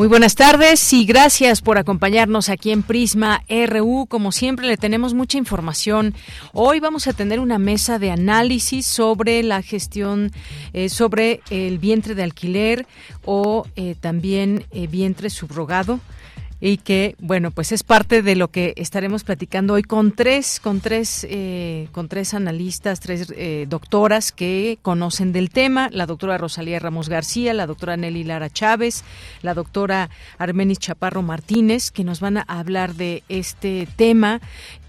Muy buenas tardes y gracias por acompañarnos aquí en Prisma RU. Como siempre le tenemos mucha información. Hoy vamos a tener una mesa de análisis sobre la gestión, eh, sobre el vientre de alquiler o eh, también eh, vientre subrogado y que bueno pues es parte de lo que estaremos platicando hoy con tres con tres eh, con tres analistas tres eh, doctoras que conocen del tema la doctora Rosalía Ramos García la doctora Nelly Lara Chávez la doctora Armenis Chaparro Martínez que nos van a hablar de este tema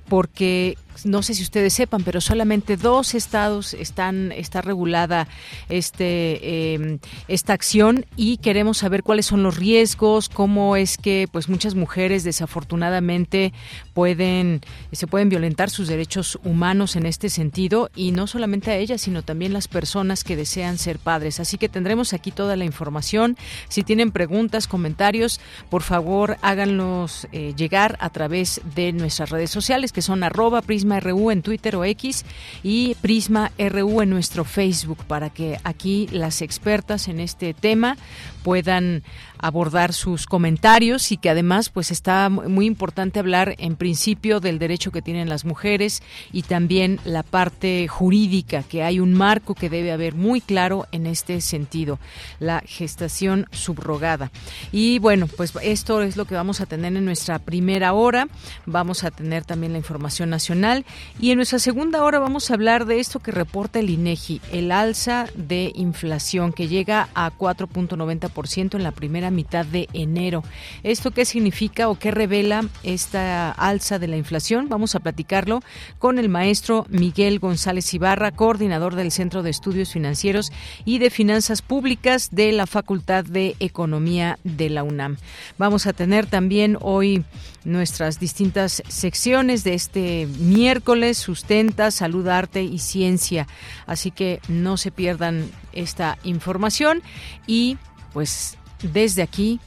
porque no sé si ustedes sepan, pero solamente dos estados están está regulada este em, esta acción y queremos saber cuáles son los riesgos, cómo es que pues muchas mujeres desafortunadamente pueden se pueden violentar sus derechos humanos en este sentido y no solamente a ellas, sino también las personas que desean ser padres. Así que tendremos aquí toda la información. Si tienen preguntas, comentarios, por favor háganlos eh, llegar a través de nuestras redes sociales que son arroba Prisma RU en Twitter o X y Prisma RU en nuestro Facebook para que aquí las expertas en este tema puedan abordar sus comentarios y que además pues está muy importante hablar en principio del derecho que tienen las mujeres y también la parte jurídica que hay un marco que debe haber muy claro en este sentido la gestación subrogada. Y bueno pues esto es lo que vamos a tener en nuestra primera hora. Vamos a tener también la información nacional. Y en nuestra segunda hora vamos a hablar de esto que reporta el INEGI el alza de inflación que llega a 4.90% en la primera mitad de enero. ¿Esto qué significa o qué revela esta alza de la inflación? Vamos a platicarlo con el maestro Miguel González Ibarra, coordinador del Centro de Estudios Financieros y de Finanzas Públicas de la Facultad de Economía de la UNAM. Vamos a tener también hoy nuestras distintas secciones de este miércoles, sustenta, salud, arte y ciencia. Así que no se pierdan esta información y pues desde aquí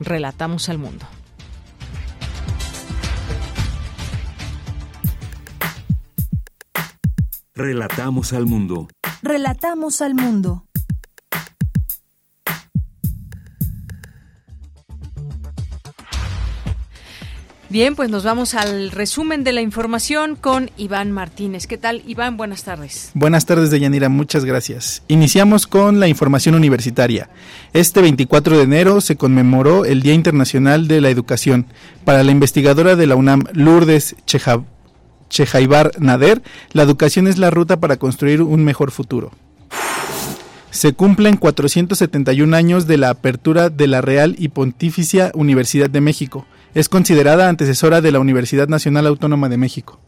relatamos al mundo. Relatamos al mundo. Relatamos al mundo. Bien, pues nos vamos al resumen de la información con Iván Martínez. ¿Qué tal, Iván? Buenas tardes. Buenas tardes, Deyanira. Muchas gracias. Iniciamos con la información universitaria. Este 24 de enero se conmemoró el Día Internacional de la Educación. Para la investigadora de la UNAM, Lourdes Chejaibar Nader, la educación es la ruta para construir un mejor futuro. Se cumplen 471 años de la apertura de la Real y Pontificia Universidad de México es considerada antecesora de la Universidad Nacional Autónoma de México.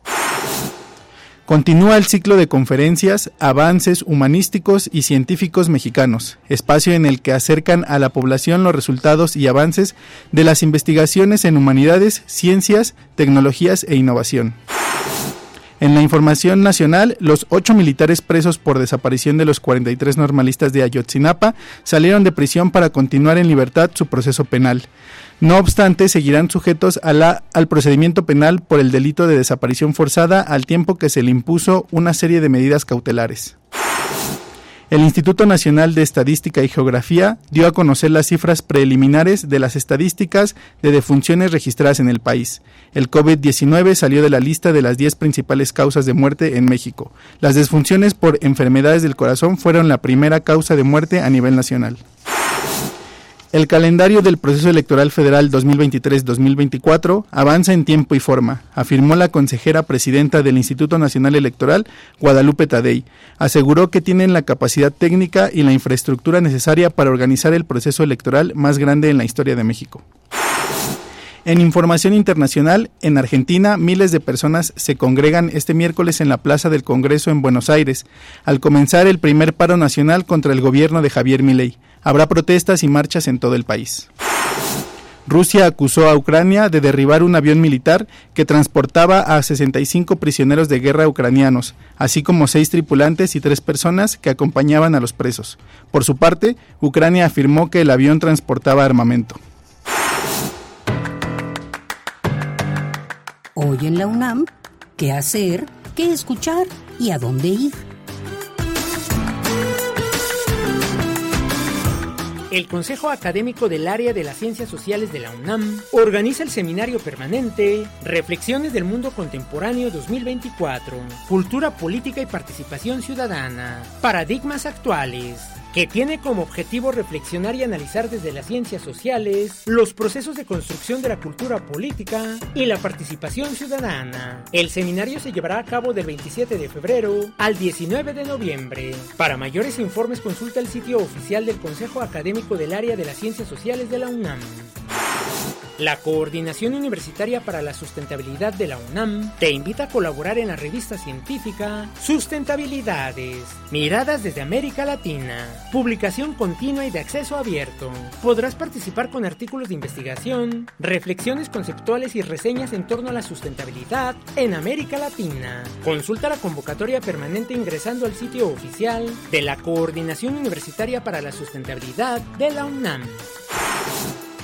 Continúa el ciclo de conferencias Avances Humanísticos y Científicos Mexicanos, espacio en el que acercan a la población los resultados y avances de las investigaciones en humanidades, ciencias, tecnologías e innovación. En la información nacional, los ocho militares presos por desaparición de los 43 normalistas de Ayotzinapa salieron de prisión para continuar en libertad su proceso penal. No obstante, seguirán sujetos al procedimiento penal por el delito de desaparición forzada al tiempo que se le impuso una serie de medidas cautelares. El Instituto Nacional de Estadística y Geografía dio a conocer las cifras preliminares de las estadísticas de defunciones registradas en el país. El COVID-19 salió de la lista de las 10 principales causas de muerte en México. Las desfunciones por enfermedades del corazón fueron la primera causa de muerte a nivel nacional. El calendario del proceso electoral federal 2023-2024 avanza en tiempo y forma, afirmó la consejera presidenta del Instituto Nacional Electoral, Guadalupe Tadei. Aseguró que tienen la capacidad técnica y la infraestructura necesaria para organizar el proceso electoral más grande en la historia de México. En información internacional, en Argentina, miles de personas se congregan este miércoles en la Plaza del Congreso en Buenos Aires, al comenzar el primer paro nacional contra el gobierno de Javier Milei. Habrá protestas y marchas en todo el país. Rusia acusó a Ucrania de derribar un avión militar que transportaba a 65 prisioneros de guerra ucranianos, así como seis tripulantes y tres personas que acompañaban a los presos. Por su parte, Ucrania afirmó que el avión transportaba armamento. Hoy en la UNAM, ¿qué hacer? ¿Qué escuchar? ¿Y a dónde ir? El Consejo Académico del Área de las Ciencias Sociales de la UNAM organiza el seminario permanente Reflexiones del Mundo Contemporáneo 2024, Cultura Política y Participación Ciudadana, Paradigmas Actuales que tiene como objetivo reflexionar y analizar desde las ciencias sociales los procesos de construcción de la cultura política y la participación ciudadana. El seminario se llevará a cabo del 27 de febrero al 19 de noviembre. Para mayores informes consulta el sitio oficial del Consejo Académico del Área de las Ciencias Sociales de la UNAM. La Coordinación Universitaria para la Sustentabilidad de la UNAM te invita a colaborar en la revista científica Sustentabilidades, Miradas desde América Latina, publicación continua y de acceso abierto. Podrás participar con artículos de investigación, reflexiones conceptuales y reseñas en torno a la sustentabilidad en América Latina. Consulta la convocatoria permanente ingresando al sitio oficial de la Coordinación Universitaria para la Sustentabilidad de la UNAM.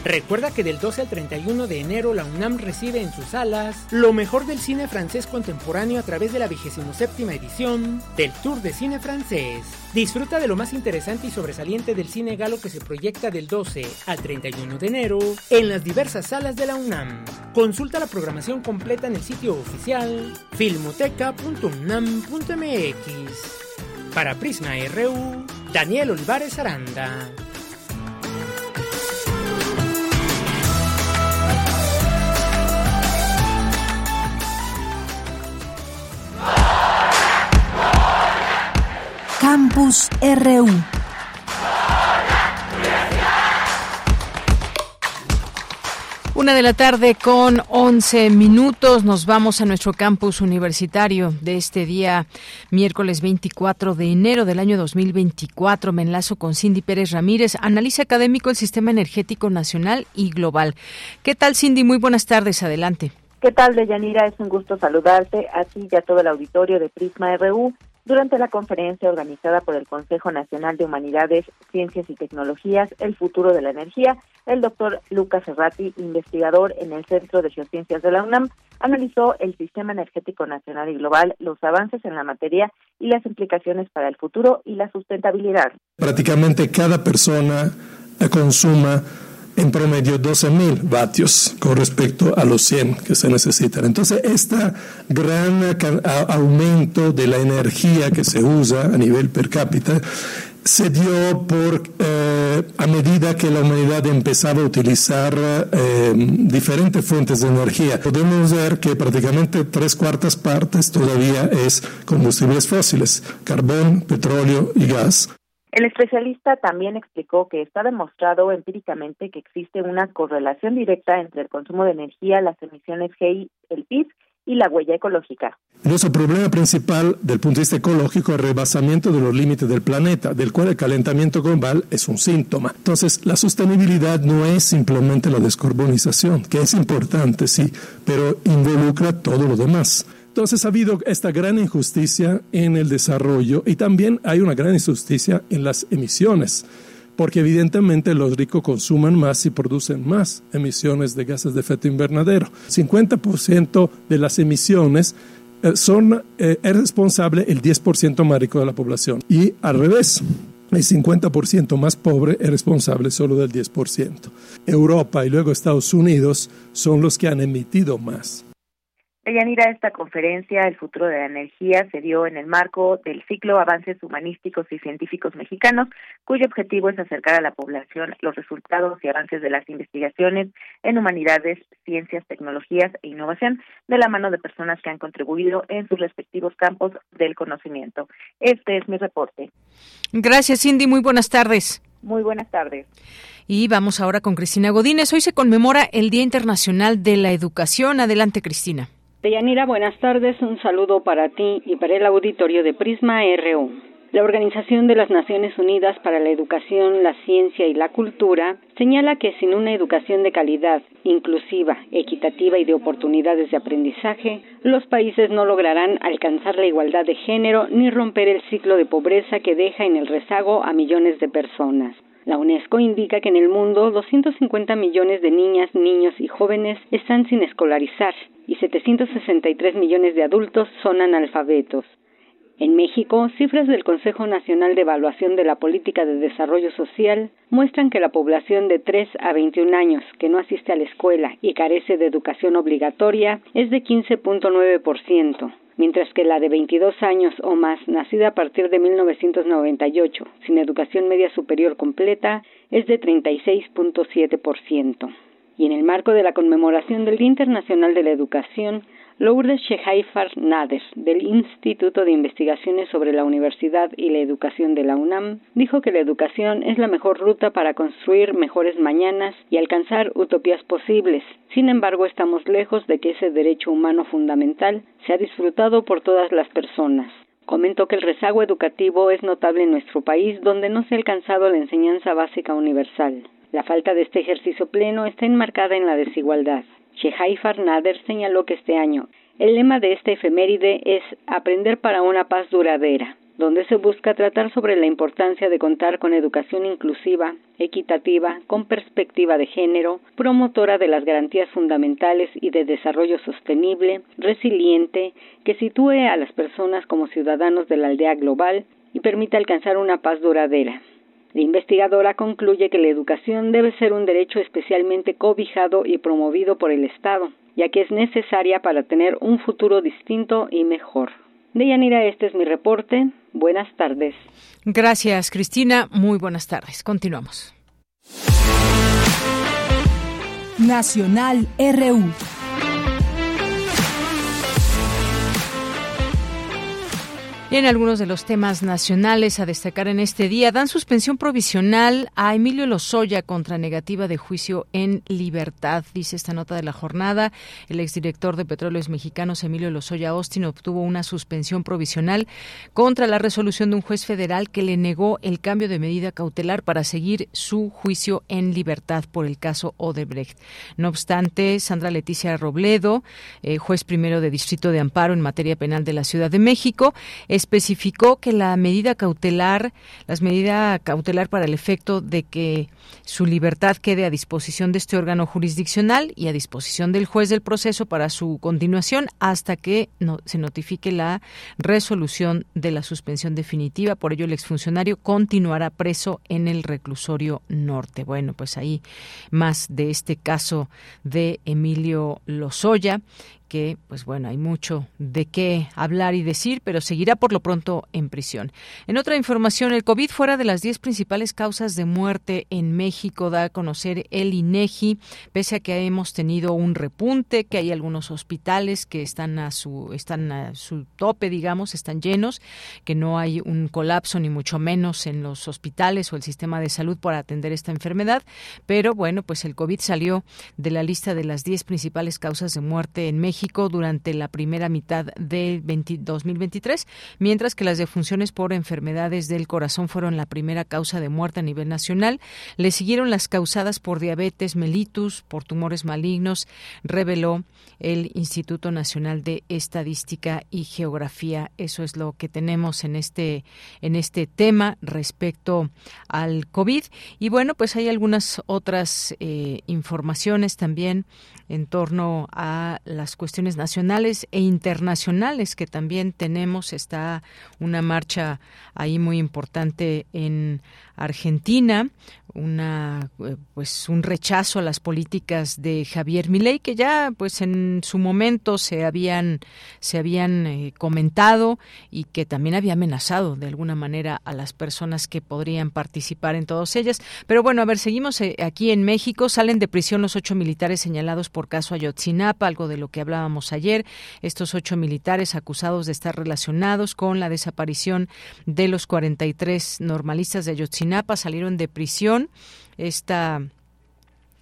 Recuerda que del 12 al 31 de enero la UNAM recibe en sus salas lo mejor del cine francés contemporáneo a través de la 27 edición del Tour de Cine Francés. Disfruta de lo más interesante y sobresaliente del cine galo que se proyecta del 12 al 31 de enero en las diversas salas de la UNAM. Consulta la programación completa en el sitio oficial filmoteca.unam.mx. Para Prisma RU, Daniel Olivares Aranda. Campus RU. Una de la tarde con 11 minutos. Nos vamos a nuestro campus universitario de este día, miércoles 24 de enero del año 2024. Me enlazo con Cindy Pérez Ramírez, analista académico del Sistema Energético Nacional y Global. ¿Qué tal, Cindy? Muy buenas tardes. Adelante. ¿Qué tal, Deyanira? Es un gusto saludarte a ti y a todo el auditorio de Prisma RU durante la conferencia organizada por el Consejo Nacional de Humanidades, Ciencias y Tecnologías, El Futuro de la Energía, el doctor Lucas Serrati, investigador en el Centro de Geociencias de la UNAM, analizó el sistema energético nacional y global, los avances en la materia y las implicaciones para el futuro y la sustentabilidad. Prácticamente cada persona consuma en promedio 12.000 vatios con respecto a los 100 que se necesitan. Entonces, este gran aumento de la energía que se usa a nivel per cápita se dio por eh, a medida que la humanidad empezaba a utilizar eh, diferentes fuentes de energía. Podemos ver que prácticamente tres cuartas partes todavía es combustibles fósiles, carbón, petróleo y gas. El especialista también explicó que está demostrado empíricamente que existe una correlación directa entre el consumo de energía, las emisiones GI, el PIB y la huella ecológica. Nuestro problema principal del punto de vista ecológico es el rebasamiento de los límites del planeta, del cual el calentamiento global es un síntoma. Entonces, la sostenibilidad no es simplemente la descarbonización, que es importante, sí, pero involucra todo lo demás. Entonces ha habido esta gran injusticia en el desarrollo y también hay una gran injusticia en las emisiones, porque evidentemente los ricos consuman más y producen más emisiones de gases de efecto invernadero. 50% de las emisiones eh, son, eh, es responsable el 10% más rico de la población y al revés. El 50% más pobre es responsable solo del 10%. Europa y luego Estados Unidos son los que han emitido más. Deyanira, esta conferencia, El futuro de la energía, se dio en el marco del ciclo Avances Humanísticos y Científicos Mexicanos, cuyo objetivo es acercar a la población los resultados y avances de las investigaciones en humanidades, ciencias, tecnologías e innovación de la mano de personas que han contribuido en sus respectivos campos del conocimiento. Este es mi reporte. Gracias, Cindy. Muy buenas tardes. Muy buenas tardes. Y vamos ahora con Cristina Godínez. Hoy se conmemora el Día Internacional de la Educación. Adelante, Cristina. Deyanira, buenas tardes. Un saludo para ti y para el auditorio de Prisma RU. La Organización de las Naciones Unidas para la Educación, la Ciencia y la Cultura señala que sin una educación de calidad, inclusiva, equitativa y de oportunidades de aprendizaje, los países no lograrán alcanzar la igualdad de género ni romper el ciclo de pobreza que deja en el rezago a millones de personas. La UNESCO indica que en el mundo 250 millones de niñas, niños y jóvenes están sin escolarizar y 763 millones de adultos son analfabetos. En México, cifras del Consejo Nacional de Evaluación de la Política de Desarrollo Social muestran que la población de 3 a 21 años que no asiste a la escuela y carece de educación obligatoria es de 15.9% mientras que la de 22 años o más, nacida a partir de 1998, sin educación media superior completa, es de 36.7%. Y en el marco de la conmemoración del Día Internacional de la Educación, Lourdes Shehaifar Nader, del Instituto de Investigaciones sobre la Universidad y la Educación de la UNAM, dijo que la educación es la mejor ruta para construir mejores mañanas y alcanzar utopías posibles. Sin embargo, estamos lejos de que ese derecho humano fundamental sea disfrutado por todas las personas. Comentó que el rezago educativo es notable en nuestro país, donde no se ha alcanzado la enseñanza básica universal. La falta de este ejercicio pleno está enmarcada en la desigualdad. Shehai Farnader señaló que este año el lema de esta efeméride es Aprender para una paz duradera, donde se busca tratar sobre la importancia de contar con educación inclusiva, equitativa, con perspectiva de género, promotora de las garantías fundamentales y de desarrollo sostenible, resiliente, que sitúe a las personas como ciudadanos de la aldea global y permita alcanzar una paz duradera. La investigadora concluye que la educación debe ser un derecho especialmente cobijado y promovido por el Estado, ya que es necesaria para tener un futuro distinto y mejor. Deyanira, este es mi reporte. Buenas tardes. Gracias, Cristina. Muy buenas tardes. Continuamos. Nacional RU. En algunos de los temas nacionales a destacar en este día, dan suspensión provisional a Emilio Lozoya contra negativa de juicio en libertad, dice esta nota de la jornada. El exdirector de Petróleos Mexicanos, Emilio Lozoya Austin, obtuvo una suspensión provisional contra la resolución de un juez federal que le negó el cambio de medida cautelar para seguir su juicio en libertad por el caso Odebrecht. No obstante, Sandra Leticia Robledo, eh, juez primero de Distrito de Amparo en materia penal de la Ciudad de México, especificó que la medida cautelar, las medidas cautelar para el efecto de que su libertad quede a disposición de este órgano jurisdiccional y a disposición del juez del proceso para su continuación hasta que se notifique la resolución de la suspensión definitiva. Por ello, el exfuncionario continuará preso en el reclusorio norte. Bueno, pues ahí más de este caso de Emilio Lozoya que, pues bueno, hay mucho de qué hablar y decir, pero seguirá por lo pronto en prisión. En otra información, el COVID fuera de las 10 principales causas de muerte en México, da a conocer el INEGI, pese a que hemos tenido un repunte, que hay algunos hospitales que están a su, están a su tope, digamos, están llenos, que no hay un colapso ni mucho menos en los hospitales o el sistema de salud para atender esta enfermedad, pero bueno, pues el COVID salió de la lista de las 10 principales causas de muerte en México durante la primera mitad del 2023, mientras que las defunciones por enfermedades del corazón fueron la primera causa de muerte a nivel nacional. Le siguieron las causadas por diabetes mellitus, por tumores malignos, reveló el Instituto Nacional de Estadística y Geografía. Eso es lo que tenemos en este en este tema respecto al COVID. Y bueno, pues hay algunas otras eh, informaciones también en torno a las cuestiones nacionales e internacionales que también tenemos. Está una marcha ahí muy importante en Argentina, una eh, pues un rechazo a las políticas de Javier Milei que ya pues en su momento se habían se habían eh, comentado y que también había amenazado de alguna manera a las personas que podrían participar en todas ellas. Pero bueno a ver seguimos eh, aquí en México. Salen de prisión los ocho militares señalados por caso Ayotzinapa algo de lo que hablábamos ayer. Estos ocho militares acusados de estar relacionados con la desaparición de los 43 normalistas de Ayotzinapa salieron de prisión esta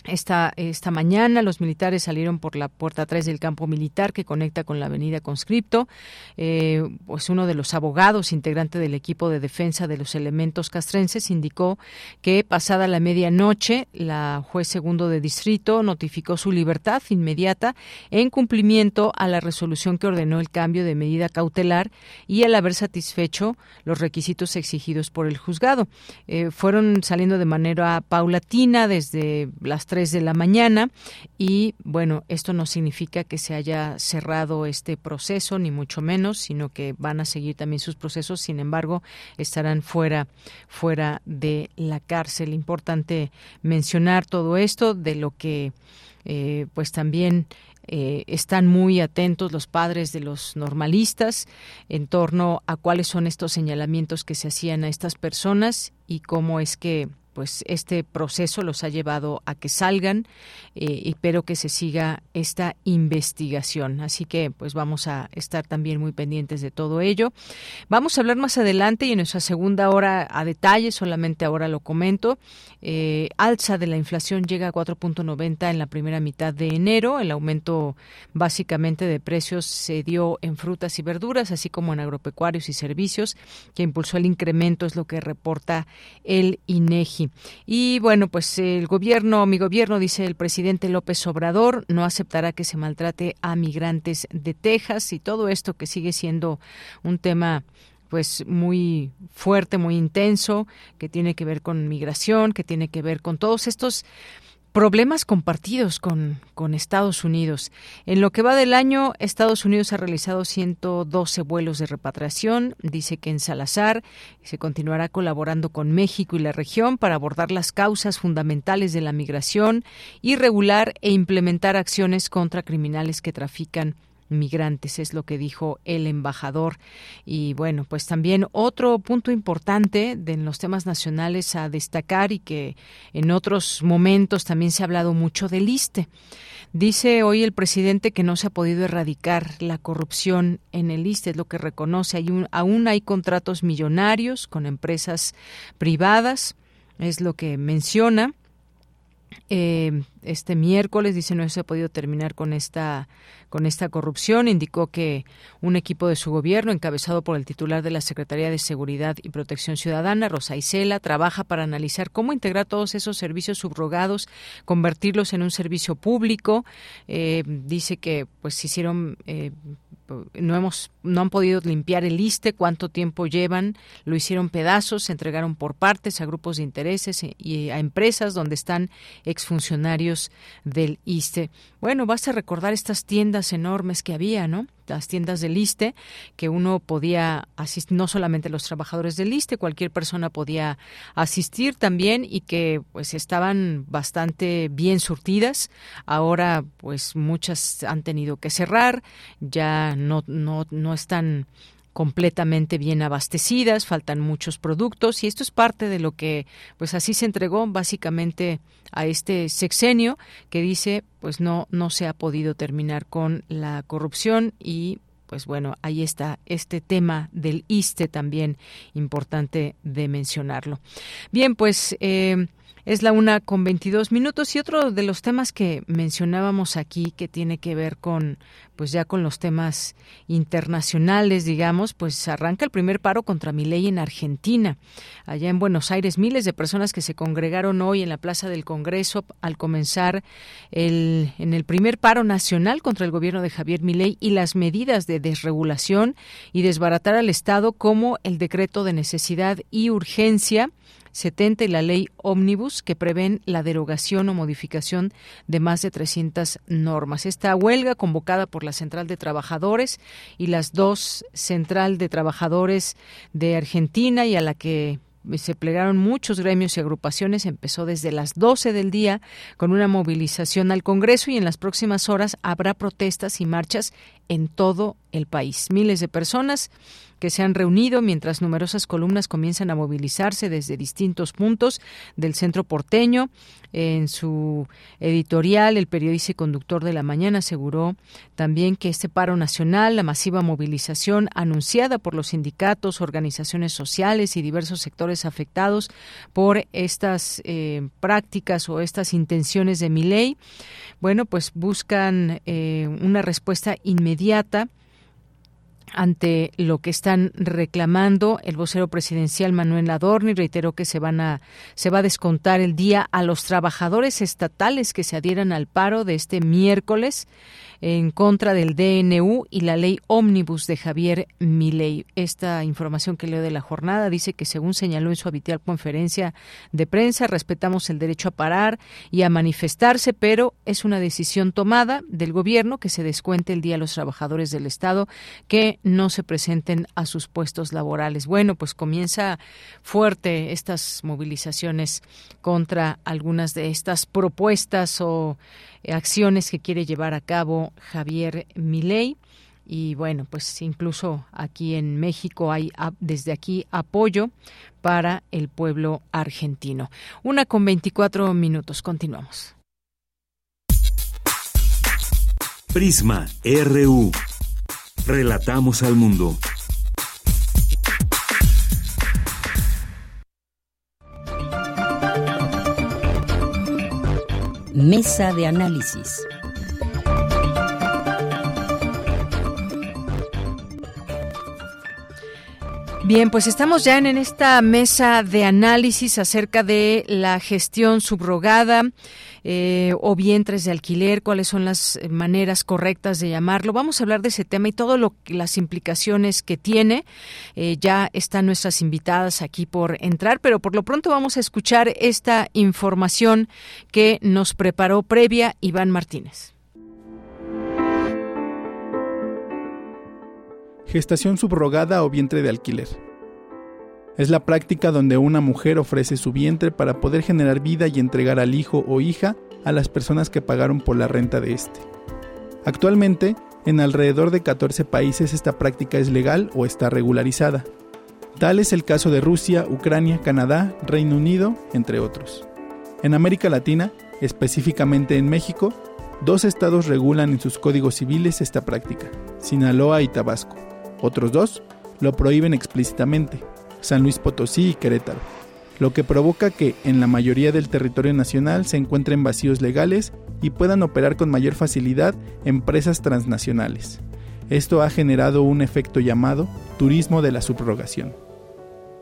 esta, esta mañana los militares salieron por la puerta 3 del campo militar que conecta con la avenida Conscripto. Eh, pues uno de los abogados, integrante del equipo de defensa de los elementos castrenses, indicó que pasada la medianoche la juez segundo de distrito notificó su libertad inmediata en cumplimiento a la resolución que ordenó el cambio de medida cautelar y al haber satisfecho los requisitos exigidos por el juzgado. Eh, fueron saliendo de manera paulatina desde las de la mañana y bueno, esto no significa que se haya cerrado este proceso ni mucho menos, sino que van a seguir también sus procesos, sin embargo, estarán fuera fuera de la cárcel. Importante mencionar todo esto de lo que eh, pues también eh, están muy atentos los padres de los normalistas en torno a cuáles son estos señalamientos que se hacían a estas personas y cómo es que pues este proceso los ha llevado a que salgan eh, y espero que se siga esta investigación. Así que pues vamos a estar también muy pendientes de todo ello. Vamos a hablar más adelante y en nuestra segunda hora a detalle, solamente ahora lo comento. Eh, alza de la inflación llega a 4.90 en la primera mitad de enero. El aumento básicamente de precios se dio en frutas y verduras, así como en agropecuarios y servicios, que impulsó el incremento, es lo que reporta el INEGI. Y bueno, pues el gobierno, mi gobierno, dice el presidente López Obrador, no aceptará que se maltrate a migrantes de Texas y todo esto que sigue siendo un tema pues muy fuerte, muy intenso, que tiene que ver con migración, que tiene que ver con todos estos problemas compartidos con, Estados Unidos. En lo que va del año, Estados Unidos ha realizado 112 vuelos de repatriación. Dice que en Salazar se continuará colaborando con México y la región para abordar las causas fundamentales de la migración y regular e implementar acciones contra criminales que trafican migrantes, es lo que dijo el embajador. Y bueno, pues también otro punto importante de los temas nacionales a destacar y que en otros momentos también se ha hablado mucho del ISTE. Dice hoy el presidente que no se ha podido erradicar la corrupción en el ISTE, es lo que reconoce. Hay aún hay contratos millonarios con empresas privadas, es lo que menciona. Eh, este miércoles dice no se ha podido terminar con esta con esta corrupción. Indicó que un equipo de su gobierno, encabezado por el titular de la Secretaría de Seguridad y Protección Ciudadana, Rosa Isela, trabaja para analizar cómo integrar todos esos servicios subrogados, convertirlos en un servicio público. Eh, dice que pues hicieron eh, no hemos no han podido limpiar el ISTE, cuánto tiempo llevan, lo hicieron pedazos, se entregaron por partes a grupos de intereses y a empresas donde están exfuncionarios del ISTE. Bueno, vas a recordar estas tiendas enormes que había, ¿no? Las tiendas del ISTE, que uno podía asistir, no solamente los trabajadores del ISTE, cualquier persona podía asistir también y que pues estaban bastante bien surtidas. Ahora pues muchas han tenido que cerrar, ya no, no, no están completamente bien abastecidas, faltan muchos productos y esto es parte de lo que pues así se entregó básicamente a este sexenio que dice pues no no se ha podido terminar con la corrupción y pues bueno, ahí está este tema del ISTE también importante de mencionarlo. Bien, pues eh, es la una con 22 minutos y otro de los temas que mencionábamos aquí que tiene que ver con, pues ya con los temas internacionales, digamos, pues arranca el primer paro contra mi ley en Argentina. Allá en Buenos Aires, miles de personas que se congregaron hoy en la Plaza del Congreso al comenzar el, en el primer paro nacional contra el gobierno de Javier Milei y las medidas de desregulación y desbaratar al Estado como el decreto de necesidad y urgencia 70 y la ley Omnibus que prevén la derogación o modificación de más de 300 normas. Esta huelga convocada por la Central de Trabajadores y las dos Central de Trabajadores de Argentina y a la que se plegaron muchos gremios y agrupaciones. Empezó desde las 12 del día con una movilización al Congreso y en las próximas horas habrá protestas y marchas en todo el país. Miles de personas que se han reunido mientras numerosas columnas comienzan a movilizarse desde distintos puntos del centro porteño. En su editorial, el periodista y conductor de la mañana aseguró también que este paro nacional, la masiva movilización anunciada por los sindicatos, organizaciones sociales y diversos sectores afectados por estas eh, prácticas o estas intenciones de mi ley, bueno, pues buscan eh, una respuesta inmediata ante lo que están reclamando. El vocero presidencial Manuel Adorni reiteró que se van a se va a descontar el día a los trabajadores estatales que se adhieran al paro de este miércoles en contra del DNU y la ley ómnibus de Javier Milei. Esta información que leo de la jornada dice que según señaló en su habitual conferencia de prensa, respetamos el derecho a parar y a manifestarse, pero es una decisión tomada del gobierno que se descuente el día a los trabajadores del Estado que no se presenten a sus puestos laborales. Bueno, pues comienza fuerte estas movilizaciones contra algunas de estas propuestas o acciones que quiere llevar a cabo Javier Milei y bueno, pues incluso aquí en México hay desde aquí apoyo para el pueblo argentino. Una con 24 minutos, continuamos. Prisma RU. Relatamos al mundo. Mesa de análisis. Bien, pues estamos ya en, esta mesa de análisis acerca de la gestión subrogada eh, o vientres de alquiler, cuáles son las maneras correctas de llamarlo. Vamos a hablar de ese tema y todo lo las implicaciones que tiene. Eh, ya están nuestras invitadas aquí por entrar, pero por lo pronto vamos a escuchar esta información que nos preparó previa Iván Martínez. Gestación subrogada o vientre de alquiler. Es la práctica donde una mujer ofrece su vientre para poder generar vida y entregar al hijo o hija a las personas que pagaron por la renta de este. Actualmente, en alrededor de 14 países esta práctica es legal o está regularizada. Tal es el caso de Rusia, Ucrania, Canadá, Reino Unido, entre otros. En América Latina, específicamente en México, dos estados regulan en sus códigos civiles esta práctica, Sinaloa y Tabasco. Otros dos lo prohíben explícitamente, San Luis Potosí y Querétaro, lo que provoca que en la mayoría del territorio nacional se encuentren vacíos legales y puedan operar con mayor facilidad empresas transnacionales. Esto ha generado un efecto llamado turismo de la subrogación.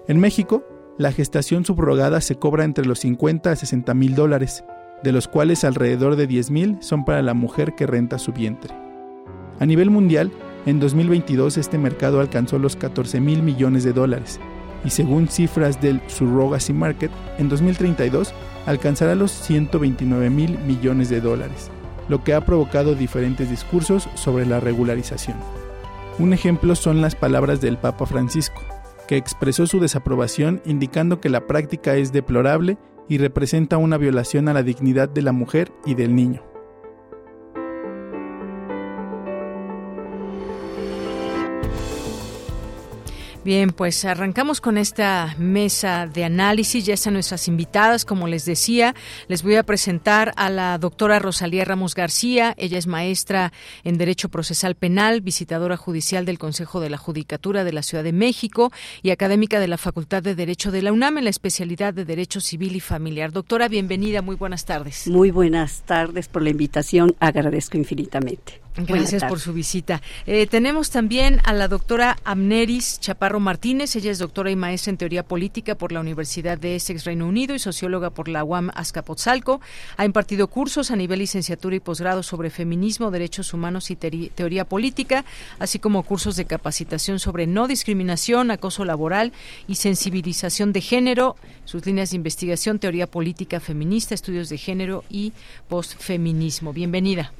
En México, la gestación subrogada se cobra entre los 50 a 60 mil dólares, de los cuales alrededor de 10 mil son para la mujer que renta su vientre. A nivel mundial, en 2022 este mercado alcanzó los 14 mil millones de dólares, y según cifras del Surrogacy Market, en 2032 alcanzará los 129 mil millones de dólares, lo que ha provocado diferentes discursos sobre la regularización. Un ejemplo son las palabras del Papa Francisco, que expresó su desaprobación indicando que la práctica es deplorable y representa una violación a la dignidad de la mujer y del niño. Bien, pues arrancamos con esta mesa de análisis. Ya están nuestras invitadas, como les decía. Les voy a presentar a la doctora Rosalía Ramos García. Ella es maestra en Derecho Procesal Penal, visitadora judicial del Consejo de la Judicatura de la Ciudad de México y académica de la Facultad de Derecho de la UNAM en la especialidad de Derecho Civil y Familiar. Doctora, bienvenida. Muy buenas tardes. Muy buenas tardes por la invitación. Agradezco infinitamente. Gracias por su visita. Eh, tenemos también a la doctora Amneris Chaparro Martínez. Ella es doctora y maestra en teoría política por la Universidad de Essex, Reino Unido, y socióloga por la UAM Azcapotzalco. Ha impartido cursos a nivel licenciatura y posgrado sobre feminismo, derechos humanos y teoría política, así como cursos de capacitación sobre no discriminación, acoso laboral y sensibilización de género. Sus líneas de investigación, teoría política feminista, estudios de género y postfeminismo. Bienvenida.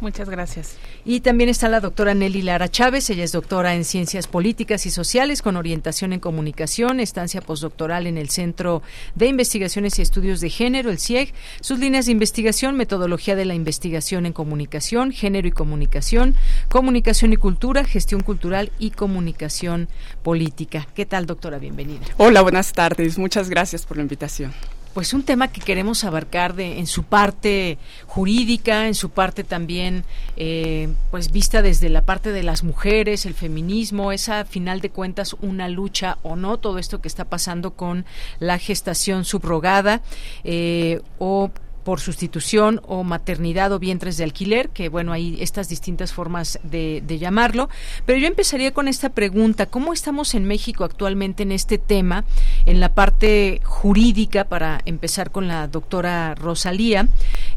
Muchas gracias. Y también está la doctora Nelly Lara Chávez, ella es doctora en Ciencias Políticas y Sociales con orientación en comunicación, estancia postdoctoral en el Centro de Investigaciones y Estudios de Género, el CIEG, sus líneas de investigación, metodología de la investigación en comunicación, género y comunicación, comunicación y cultura, gestión cultural y comunicación política. ¿Qué tal, doctora? Bienvenida. Hola, buenas tardes. Muchas gracias por la invitación pues un tema que queremos abarcar de, en su parte jurídica, en su parte también, eh, pues vista desde la parte de las mujeres, el feminismo, esa final de cuentas una lucha o no, todo esto que está pasando con la gestación subrogada eh, o por sustitución o maternidad o vientres de alquiler, que bueno, hay estas distintas formas de, llamarlo. Pero yo empezaría con esta pregunta, ¿cómo estamos en México actualmente en este tema, en la parte jurídica, para empezar con la doctora Rosalía?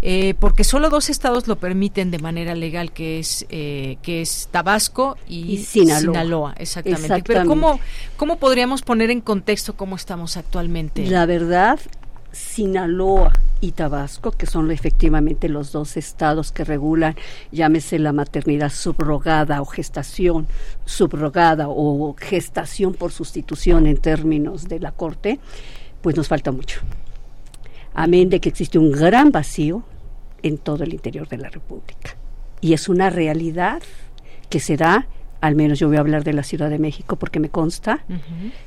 Eh, porque solo dos estados lo permiten de manera legal, que es, eh, que es Tabasco y, Sinaloa. exactamente. Pero ¿cómo, ¿cómo podríamos poner en contexto cómo estamos actualmente? La verdad, Sinaloa y Tabasco, que son efectivamente los dos estados que regulan, llámese la maternidad subrogada o gestación subrogada o gestación por sustitución en términos de la Corte, pues nos falta mucho. Amén de que existe un gran vacío en todo el interior de la República. Y es una realidad que se da al menos yo voy a hablar de la Ciudad de México porque me consta,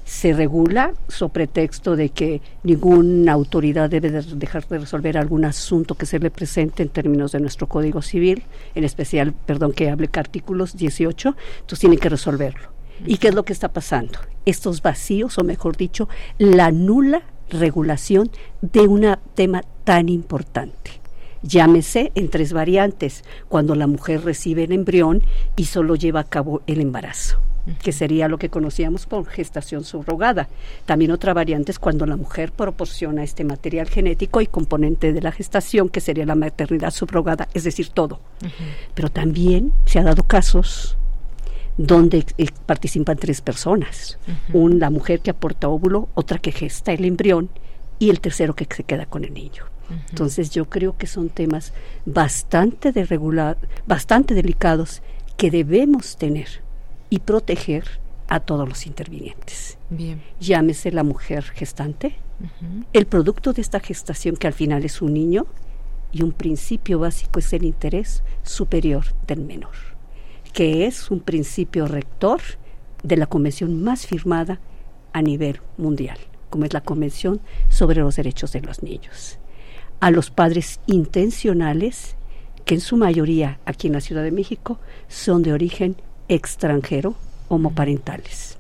se regula sobre pretexto de que ninguna autoridad debe dejar de resolver algún asunto que se le presente en términos de nuestro Código Civil, en especial, perdón, que hable que artículos 18, entonces tienen que resolverlo. ¿Y qué es lo que está pasando? Estos vacíos, o mejor dicho, la nula regulación de un tema tan importante llámese en tres variantes, cuando la mujer recibe el embrión y solo lleva a cabo el embarazo que sería lo que conocíamos por gestación subrogada. También otra variante es cuando la mujer proporciona este material genético y componente de la gestación, que sería la maternidad subrogada, es decir, todo. Pero también se ha dado casos donde eh, participan tres personas, una mujer que aporta óvulo, otra que gesta el embrión y el tercero que se queda con el niño. Entonces yo creo que son temas bastante, de regular, bastante delicados que debemos tener y proteger a todos los intervinientes. Bien. Llámese la mujer gestante, el producto de esta gestación que al final es un niño y un principio básico es el interés superior del menor, que es un principio rector de la convención más firmada a nivel mundial, como es la Convención sobre los Derechos de los Niños a los padres intencionales, que en su mayoría aquí en la Ciudad de México son de origen extranjero, homoparentales.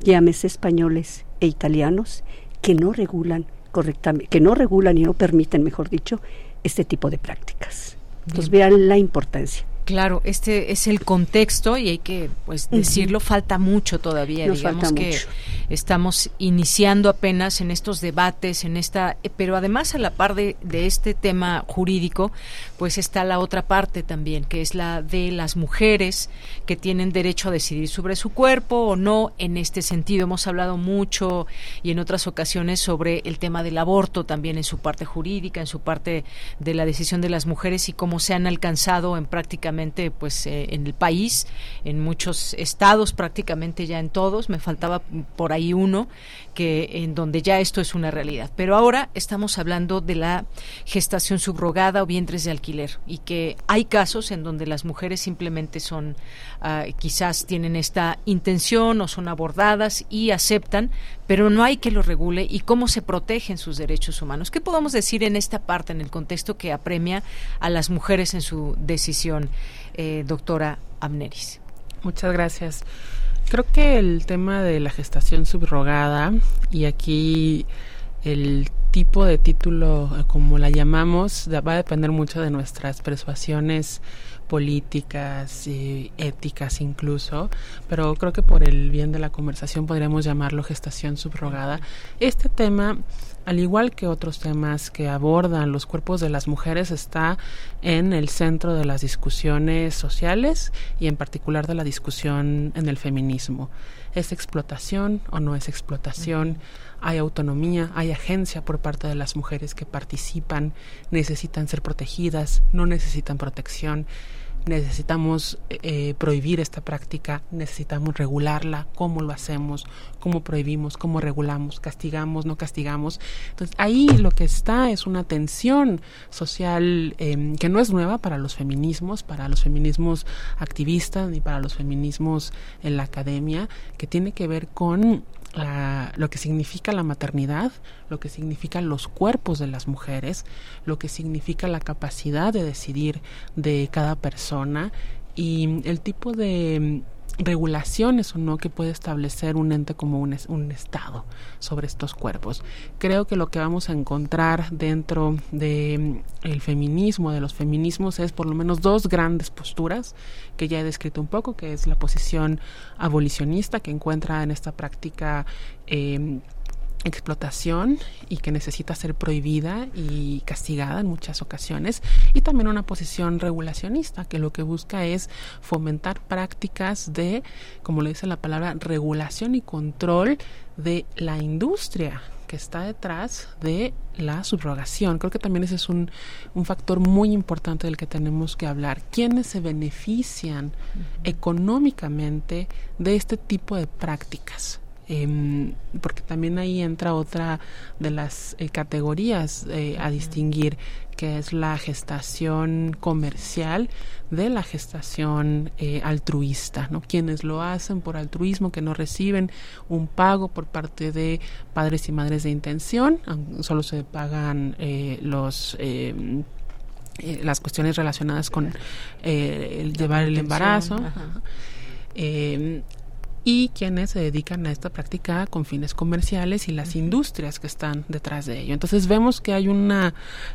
Llámese españoles e italianos que no regulan correctamente, que no regulan y no permiten, mejor dicho, este tipo de prácticas. Entonces vean la importancia. Claro, este es el contexto y hay que pues decirlo, falta mucho todavía, digamos que estamos iniciando apenas en estos debates, en esta, eh, pero además a la par de, de, este tema jurídico, pues está la otra parte también, que es la de las mujeres que tienen derecho a decidir sobre su cuerpo o no. En este sentido hemos hablado mucho y en otras ocasiones sobre el tema del aborto también en su parte jurídica, en su parte de la decisión de las mujeres y cómo se han alcanzado en prácticamente pues eh, en el país, en muchos estados, prácticamente ya en todos, me faltaba por ahí uno que en donde ya esto es una realidad. Pero ahora estamos hablando de la gestación subrogada o vientres de alquiler y que hay casos en donde las mujeres simplemente son ah, quizás tienen esta intención o son abordadas y aceptan, pero no hay que lo regule y cómo se protegen sus derechos humanos. ¿Qué podemos decir en esta parte, en el contexto que apremia a las mujeres en su decisión, eh, doctora Amneris? Muchas gracias. Creo que el tema de la gestación subrogada y aquí el tipo de título, eh, como la llamamos, va a depender mucho de nuestras persuasiones políticas, y éticas incluso, pero creo que por el bien de la conversación podríamos llamarlo gestación subrogada. Este tema al igual que otros temas que abordan los cuerpos de las mujeres, está en el centro de las discusiones sociales y en particular de la discusión en el feminismo. ¿Es explotación o no es explotación? Hay autonomía, hay agencia por parte de las mujeres que participan, necesitan ser protegidas, no necesitan protección necesitamos eh, prohibir esta práctica, necesitamos regularla, cómo lo hacemos, cómo prohibimos, cómo regulamos, castigamos, no castigamos. Entonces ahí lo que está es una tensión social em, que no es nueva para los feminismos, para los feminismos activistas ni para los feminismos en la academia, que tiene que ver con lo que significa la maternidad, lo que significan los cuerpos de las mujeres, lo que significa la capacidad de decidir de cada persona y el tipo de regulaciones o no que puede establecer un ente como un, un, Estado sobre estos cuerpos. Creo que lo que vamos a encontrar dentro del mm, feminismo, de los feminismos, es por lo menos dos grandes posturas que ya he descrito un poco, que es la posición abolicionista que encuentra en esta práctica eh, explotación y que necesita ser prohibida y castigada en muchas ocasiones y también una posición regulacionista que lo que busca es fomentar prácticas de, como le dice la palabra, regulación y control de la industria que está detrás de la subrogación. Creo que también ese es un, un factor muy importante del que tenemos que hablar. ¿Quiénes se benefician económicamente de este tipo de prácticas? Em, porque también ahí entra otra de las eh, categorías eh, a distinguir, que es la gestación comercial de la gestación eh, altruista, ¿no? Quienes lo hacen por altruismo, que no reciben un pago por parte de padres y madres de intención, solo se pagan los em, las cuestiones relacionadas con el llevar el embarazo. Em, y quienes se dedican a esta práctica con fines comerciales y las industrias que están detrás de ello. Entonces vemos que hay una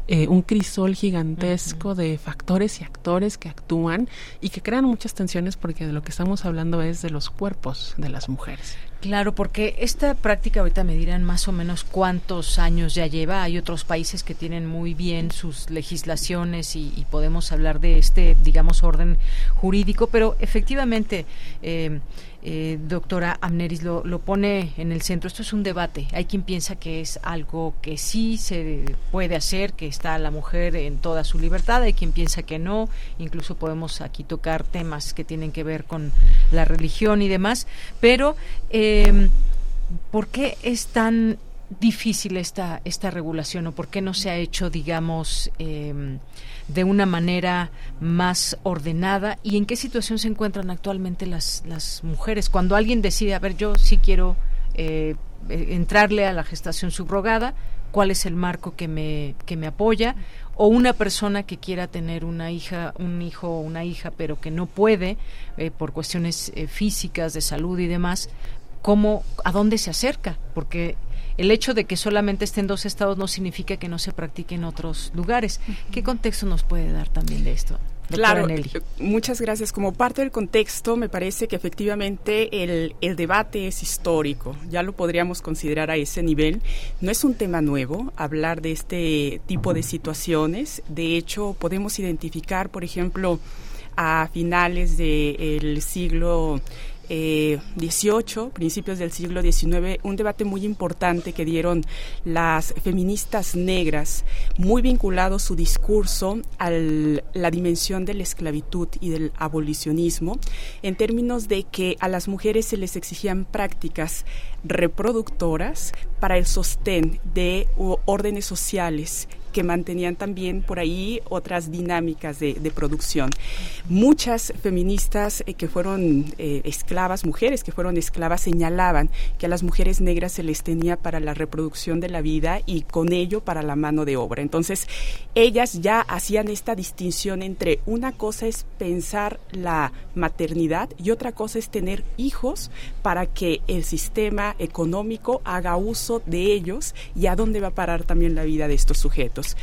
eh, un crisol gigantesco de factores y actores que actúan y que crean muchas tensiones porque de lo que estamos hablando es de los cuerpos de las mujeres. Claro, porque esta práctica ahorita me dirán más o menos cuántos años ya lleva. Hay otros países que tienen muy bien sus legislaciones y, y podemos hablar de este, digamos, orden jurídico, pero efectivamente eh, eh, doctora Amneris lo, lo, pone en el centro. Esto es un debate. Hay quien piensa que es algo que sí se puede hacer, que está la mujer en toda su libertad. Hay quien piensa que no. Incluso podemos aquí tocar temas que tienen que ver con la religión y demás. Pero, eh, ¿por qué es tan difícil esta, esta regulación o por qué no se ha hecho, digamos, eh, de una manera más ordenada y en qué situación se encuentran actualmente las, las mujeres cuando alguien decide, a ver, yo sí quiero eh, eh, entrarle a la gestación subrogada, cuál es el marco que me, que me apoya, o una persona que quiera tener una hija, un hijo o una hija, pero que no puede eh, por cuestiones físicas, de salud y demás, ¿cómo, a dónde se acerca? Porque el hecho de que solamente estén dos estados no significa que no se practique en otros lugares. ¿Qué contexto nos puede dar también de esto? Claro, eh, muchas gracias. Como parte del contexto, me parece que efectivamente el, el, debate es histórico, ya lo podríamos considerar a ese nivel. No es un tema nuevo hablar de este tipo de situaciones. De hecho, podemos identificar, por ejemplo, a finales del siglo eh, 18, principios del siglo XIX, un debate muy importante que dieron las feministas negras, muy vinculado su discurso a la dimensión de la esclavitud y del abolicionismo, en términos de que a las mujeres se les exigían prácticas reproductoras para el sostén de órdenes sociales que mantenían también por ahí otras dinámicas de, producción. Muchas feministas eh, que fueron eh, esclavas, mujeres que fueron esclavas, señalaban que a las mujeres negras se les tenía para la reproducción de la vida y con ello para la mano de obra. Entonces, ellas ya hacían esta distinción entre una cosa es pensar la maternidad y otra cosa es tener hijos para que el sistema económico haga uso de ellos y a dónde va a parar también la vida de estos sujetos.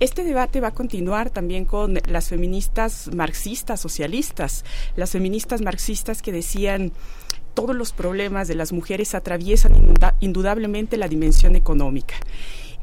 Este debate va a continuar también con las feministas marxistas, socialistas, las feministas marxistas que decían todos los problemas de las mujeres atraviesan indudablemente la dimensión económica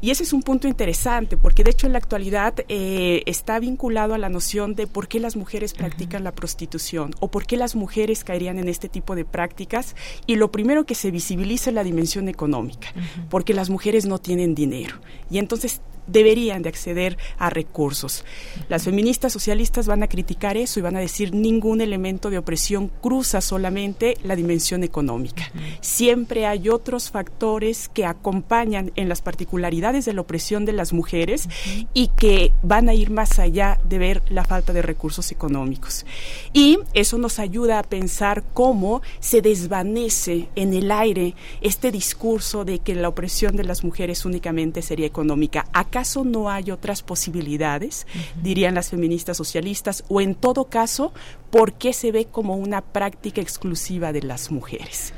Y ese es un punto interesante, porque de hecho en la actualidad eh, está vinculado a la noción de por qué las mujeres practican la prostitución o por qué las mujeres caerían en este tipo de prácticas. Y lo primero que se visibiliza es la dimensión económica, porque las mujeres no tienen dinero. Y entonces deberían de acceder a recursos. Las feministas socialistas van a criticar eso y van a decir ningún elemento de opresión cruza solamente la dimensión económica. Siempre hay otros factores que acompañan en las particularidades de la opresión de las mujeres y que van a ir más allá de ver la falta de recursos económicos. Y eso nos ayuda a pensar cómo se desvanece en el aire este discurso de que la opresión de las mujeres únicamente sería económica. ¿Acaso no hay otras posibilidades? Dirían las feministas socialistas, o en todo caso, ¿por qué se ve como una práctica exclusiva de las mujeres?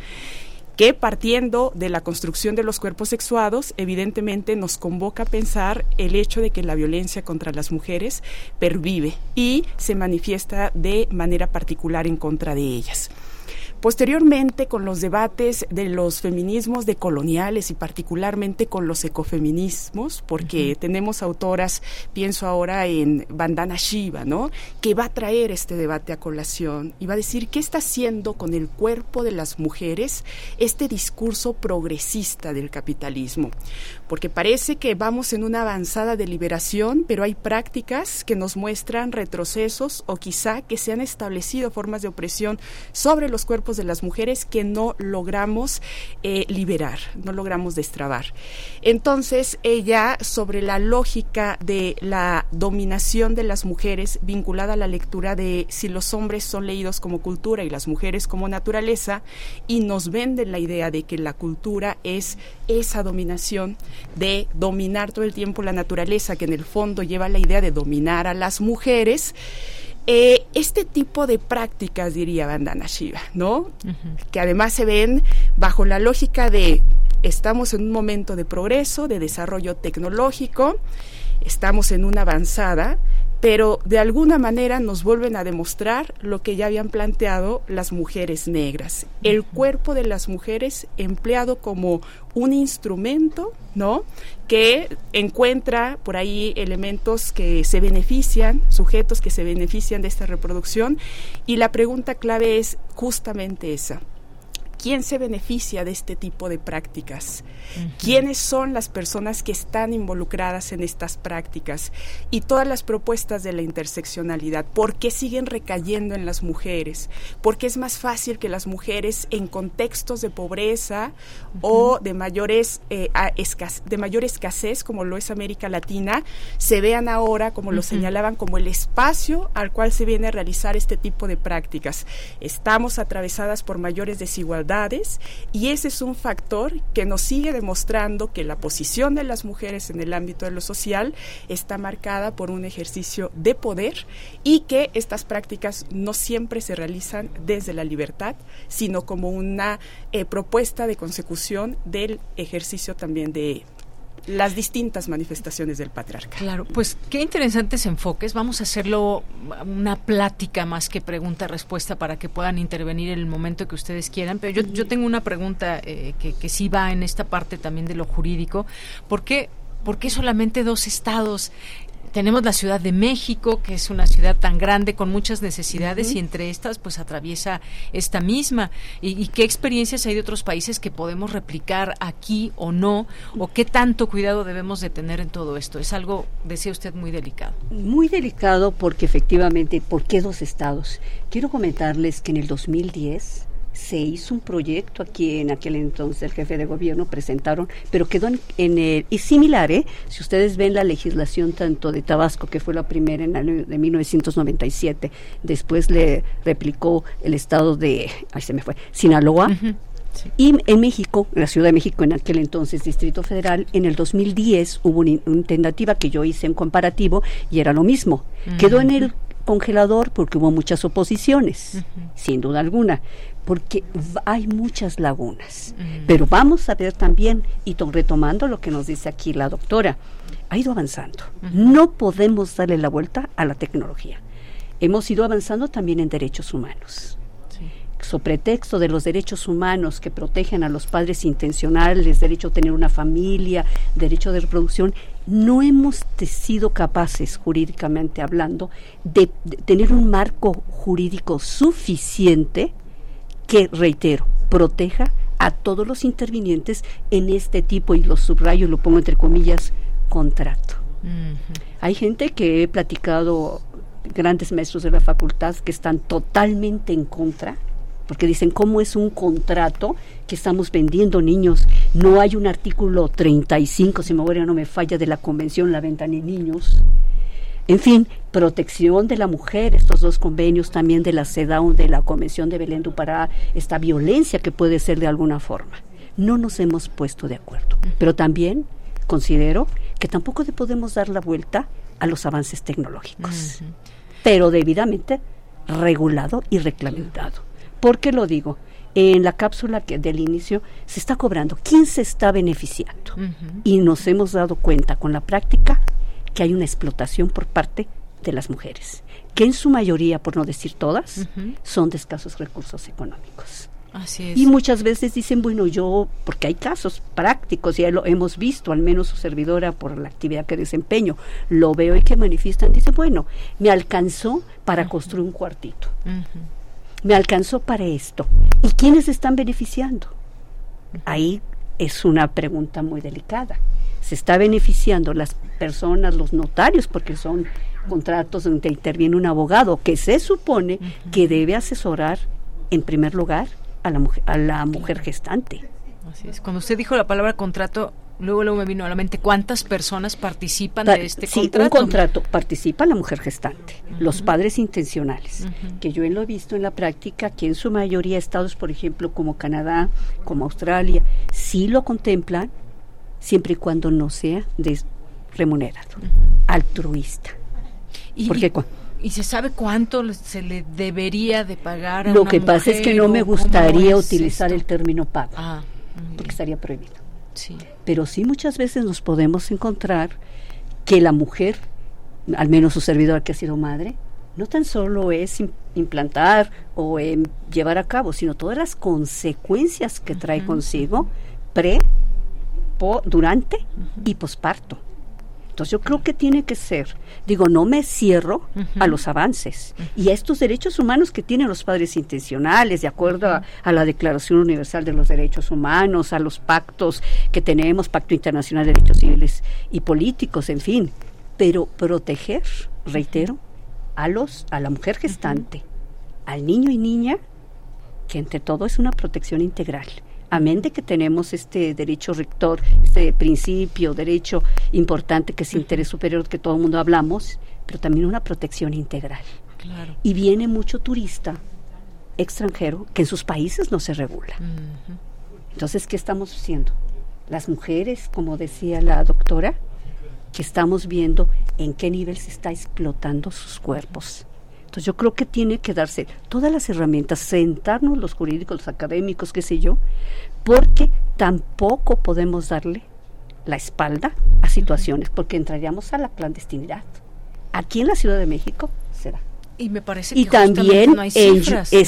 que partiendo de la construcción de los cuerpos sexuados, evidentemente nos convoca a pensar el hecho de que la violencia contra las mujeres pervive y se manifiesta de manera particular en contra de ellas. Posteriormente, con los debates de los feminismos decoloniales y particularmente con los ecofeminismos, porque tenemos autoras, pienso ahora en Bandana Shiva, ¿no? Que va a traer este debate a colación y va a decir qué está haciendo con el cuerpo de las mujeres este discurso progresista del capitalismo. Porque parece que vamos en una avanzada de liberación, pero hay prácticas que nos muestran retrocesos o quizá que se han establecido formas de opresión sobre los cuerpos de las mujeres que no logramos eh, liberar, no logramos destrabar. Entonces, ella, sobre la lógica de la dominación de las mujeres vinculada a la lectura de si los hombres son leídos como cultura y las mujeres como naturaleza, y nos venden la idea de que la cultura es esa dominación de dominar todo el tiempo la naturaleza, que en el fondo lleva la idea de dominar a las mujeres, eh, este tipo de prácticas, diría Bandana Shiva, ¿no? Que además se ven bajo la lógica de estamos en un momento de progreso, de desarrollo tecnológico, estamos en una avanzada, pero de alguna manera nos vuelven a demostrar lo que ya habían planteado las mujeres negras, el cuerpo de las mujeres empleado como un instrumento, ¿no? Que encuentra por ahí elementos que se benefician, sujetos que se benefician de esta reproducción y la pregunta clave es justamente esa. ¿Quién se beneficia de este tipo de prácticas? ¿Quiénes son las personas que están involucradas en estas prácticas? Y todas las propuestas de la interseccionalidad. ¿Por qué siguen recayendo en las mujeres? ¿Por qué es más fácil que las mujeres en contextos de pobreza o de, mayores, eh, de mayor escasez, como lo es América Latina, se vean ahora, como lo señalaban, como el espacio al cual se viene a realizar este tipo de prácticas? Estamos atravesadas por mayores desigualdades y ese es un factor que nos sigue demostrando que la posición de las mujeres en el ámbito de lo social está marcada por un ejercicio de poder y que estas prácticas no siempre se realizan desde la libertad, sino como una eh, propuesta de consecución del ejercicio también de las distintas manifestaciones del patriarca. Claro, pues qué interesantes enfoques. Vamos a hacerlo una plática más que pregunta-respuesta para que puedan intervenir en el momento que ustedes quieran. Pero yo, yo tengo una pregunta eh, que, que sí va en esta parte también de lo jurídico. ¿Por qué, ¿Por qué solamente dos estados tenemos la Ciudad de México, que es una ciudad tan grande con muchas necesidades y entre estas pues atraviesa esta misma. ¿Y, qué experiencias hay de otros países que podemos replicar aquí o no? ¿O qué tanto cuidado debemos de tener en todo esto? Es algo, decía usted, muy delicado. Muy delicado porque efectivamente, ¿por qué dos estados? Quiero comentarles que en el 2010 se hizo un proyecto aquí en aquel entonces el jefe de gobierno presentaron, pero quedó en, el y similar, ¿eh? Si ustedes ven la legislación tanto de Tabasco que fue la primera en el año de 1997, después le replicó el estado de, ahí se me fue, Sinaloa. Y en México, en la Ciudad de México, en aquel entonces Distrito Federal, en el 2010 hubo una, tentativa que yo hice en comparativo y era lo mismo. Quedó en el congelador porque hubo muchas oposiciones, sin duda alguna porque hay muchas lagunas. Pero vamos a ver también, y retomando lo que nos dice aquí la doctora, ha ido avanzando. No podemos darle la vuelta a la tecnología. Hemos ido avanzando también en derechos humanos. pretexto de los derechos humanos que protegen a los padres intencionales, derecho a tener una familia, derecho de reproducción, no hemos sido capaces, jurídicamente hablando, de, tener un marco jurídico suficiente que, reitero, proteja a todos los intervinientes en este tipo, y lo subrayo, lo pongo entre comillas, contrato. Hay gente que he platicado, grandes maestros de la facultad, que están totalmente en contra porque dicen cómo es un contrato que estamos vendiendo niños. No hay un artículo 35, si memoria no me falla, de la Convención La Venta de Niños. En fin, protección de la mujer, estos dos convenios también de la CEDAW, de la Convención de Belén du Pará, esta violencia que puede ser de alguna forma. No nos hemos puesto de acuerdo. Pero también considero que tampoco le podemos dar la vuelta a los avances tecnológicos, pero debidamente regulado y reglamentado. ¿Por qué lo digo? En la cápsula que del inicio se está cobrando. ¿Quién se está beneficiando? Y nos hemos dado cuenta con la práctica que hay una explotación por parte de las mujeres, que en su mayoría, por no decir todas, son de escasos recursos económicos. Así es. Y muchas veces dicen, bueno, yo, porque hay casos prácticos, ya lo hemos visto, al menos su servidora por la actividad que desempeño, lo veo y que manifiestan, dice, bueno, me alcanzó para construir un cuartito me alcanzó para esto. ¿Y quiénes están beneficiando? Ahí es una pregunta muy delicada. ¿Se está beneficiando las personas, los notarios, porque son contratos donde interviene un abogado que se supone que debe asesorar en primer lugar a la mujer, a la mujer gestante? Así es. Cuando usted dijo la palabra contrato, Luego, luego me vino a la mente cuántas personas participan de este sí, contrato. un contrato participa la mujer gestante, los padres intencionales, que yo lo he visto en la práctica, que en su mayoría estados, por ejemplo, como Canadá, como Australia, sí lo contemplan, siempre y cuando no sea remunerado, altruista. ¿Y, Porque ¿Y se sabe cuánto se le debería de pagar a Lo que pasa es que no me gustaría utilizar esto? el término pago, Ah, porque estaría prohibido. sí. pero sí muchas veces nos podemos encontrar que la mujer, al menos su servidora que ha sido madre, no tan solo es im- implantar o em, llevar a cabo, sino todas las consecuencias que trae consigo pre, po- durante y posparto. Entonces yo creo que tiene que ser, digo, no me cierro a los avances y a estos derechos humanos que tienen los padres intencionales, de acuerdo a, a la Declaración Universal de los Derechos Humanos, a los pactos que tenemos, Pacto Internacional de Derechos Civiles y Políticos, en fin, pero proteger, reitero, a los, a la mujer gestante, al niño y niña, que entre todo es una protección integral. Amén de que tenemos este derecho rector, este principio, derecho importante que es interés superior que todo el mundo hablamos, pero también una protección integral. Claro. Y viene mucho turista extranjero que en sus países no se regula. Entonces, ¿qué estamos haciendo? Las mujeres, como decía la doctora, que estamos viendo en qué nivel se está explotando sus cuerpos. Entonces yo creo que tiene que darse todas las herramientas, sentarnos los jurídicos, los académicos, qué sé yo, porque tampoco podemos darle la espalda a situaciones, porque entraríamos a la clandestinidad. Aquí en la Ciudad de México será. Y me parece Y que también no hay en- cifras, ¿no?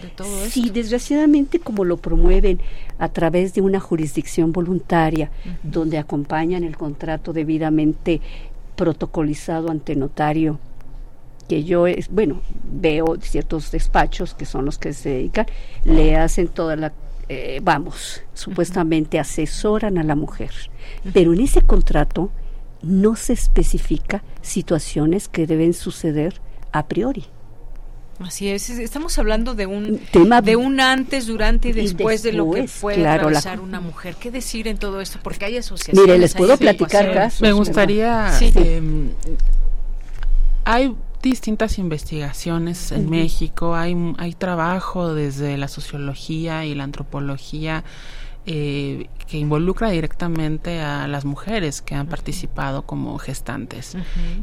de todo Sí, esto. desgraciadamente como lo promueven a través de una jurisdicción voluntaria, donde acompañan el contrato debidamente protocolizado ante notario, que yo, es, bueno, veo ciertos despachos que son los que se dedican, le hacen toda la, eh, vamos, supuestamente asesoran a la mujer, pero en ese contrato no se especifica situaciones que deben suceder a priori. Así es, es- estamos hablando de un Tema- de un antes, durante y Y después, de lo que puede claro, la- una mujer. ¿Qué decir en todo esto? Porque hay asociaciones. Mire, les puedo platicar casos. Me gustaría... Sí. em, hay distintas investigaciones en. México, hay, hay trabajo desde la sociología y la antropología eh, que involucra directamente a las mujeres que han participado como gestantes.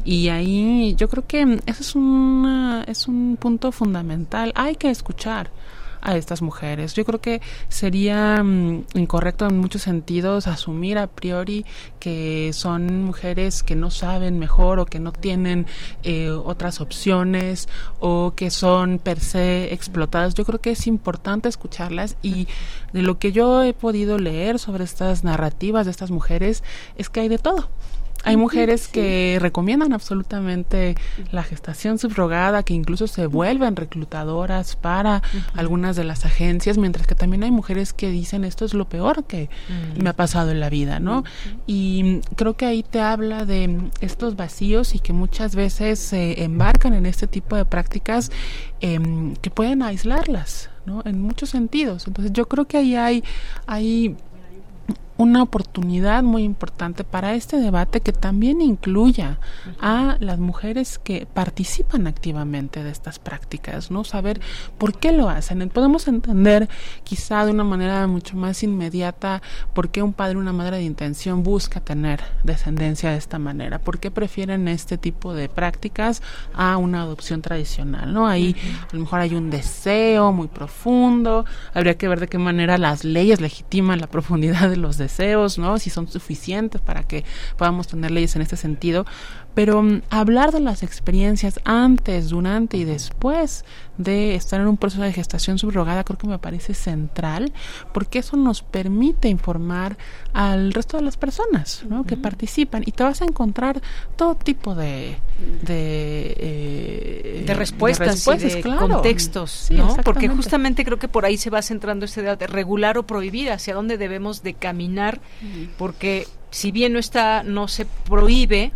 Y ahí yo creo que eso es, una, es un punto fundamental. Hay que escuchar. A estas mujeres. Yo creo que sería mm, incorrecto en muchos sentidos asumir a priori que son mujeres que no saben mejor o que no tienen eh, otras opciones o que son per se explotadas. Yo creo que es importante escucharlas y de lo que yo he podido leer sobre estas narrativas de estas mujeres es que hay de todo. Hay mujeres que recomiendan absolutamente la gestación subrogada, que incluso se vuelven reclutadoras para algunas de las agencias, mientras que también hay mujeres que dicen esto es lo peor que me ha pasado en la vida, ¿no? Y creo que ahí te habla de estos vacíos y que muchas veces se embarcan en este tipo de prácticas em, que pueden aislarlas, ¿no? En muchos sentidos. Entonces yo creo que ahí hay, hay una oportunidad muy importante para este debate que también incluya a las mujeres que participan activamente de estas prácticas, ¿no? Saber por qué lo hacen. Podemos entender quizá de una manera mucho más inmediata por qué un padre o una madre de intención busca tener descendencia de esta manera, por qué prefieren este tipo de prácticas a una adopción tradicional, ¿no? Ahí a lo mejor hay un deseo muy profundo, habría que ver de qué manera las leyes legitiman la profundidad de los deseos, ¿no? Si son suficientes para que podamos tener leyes en este sentido, pero mm, hablar de las experiencias antes, durante y después de estar en un proceso de gestación subrogada creo que me parece central porque eso nos permite informar al resto de las personas ¿no? que participan. Y te vas a encontrar todo tipo de de, eh, de respuestas, de, contextos ¿no? porque justamente creo que por ahí se va centrando este debate regular o prohibir hacia dónde debemos de caminar porque si bien no está no se prohíbe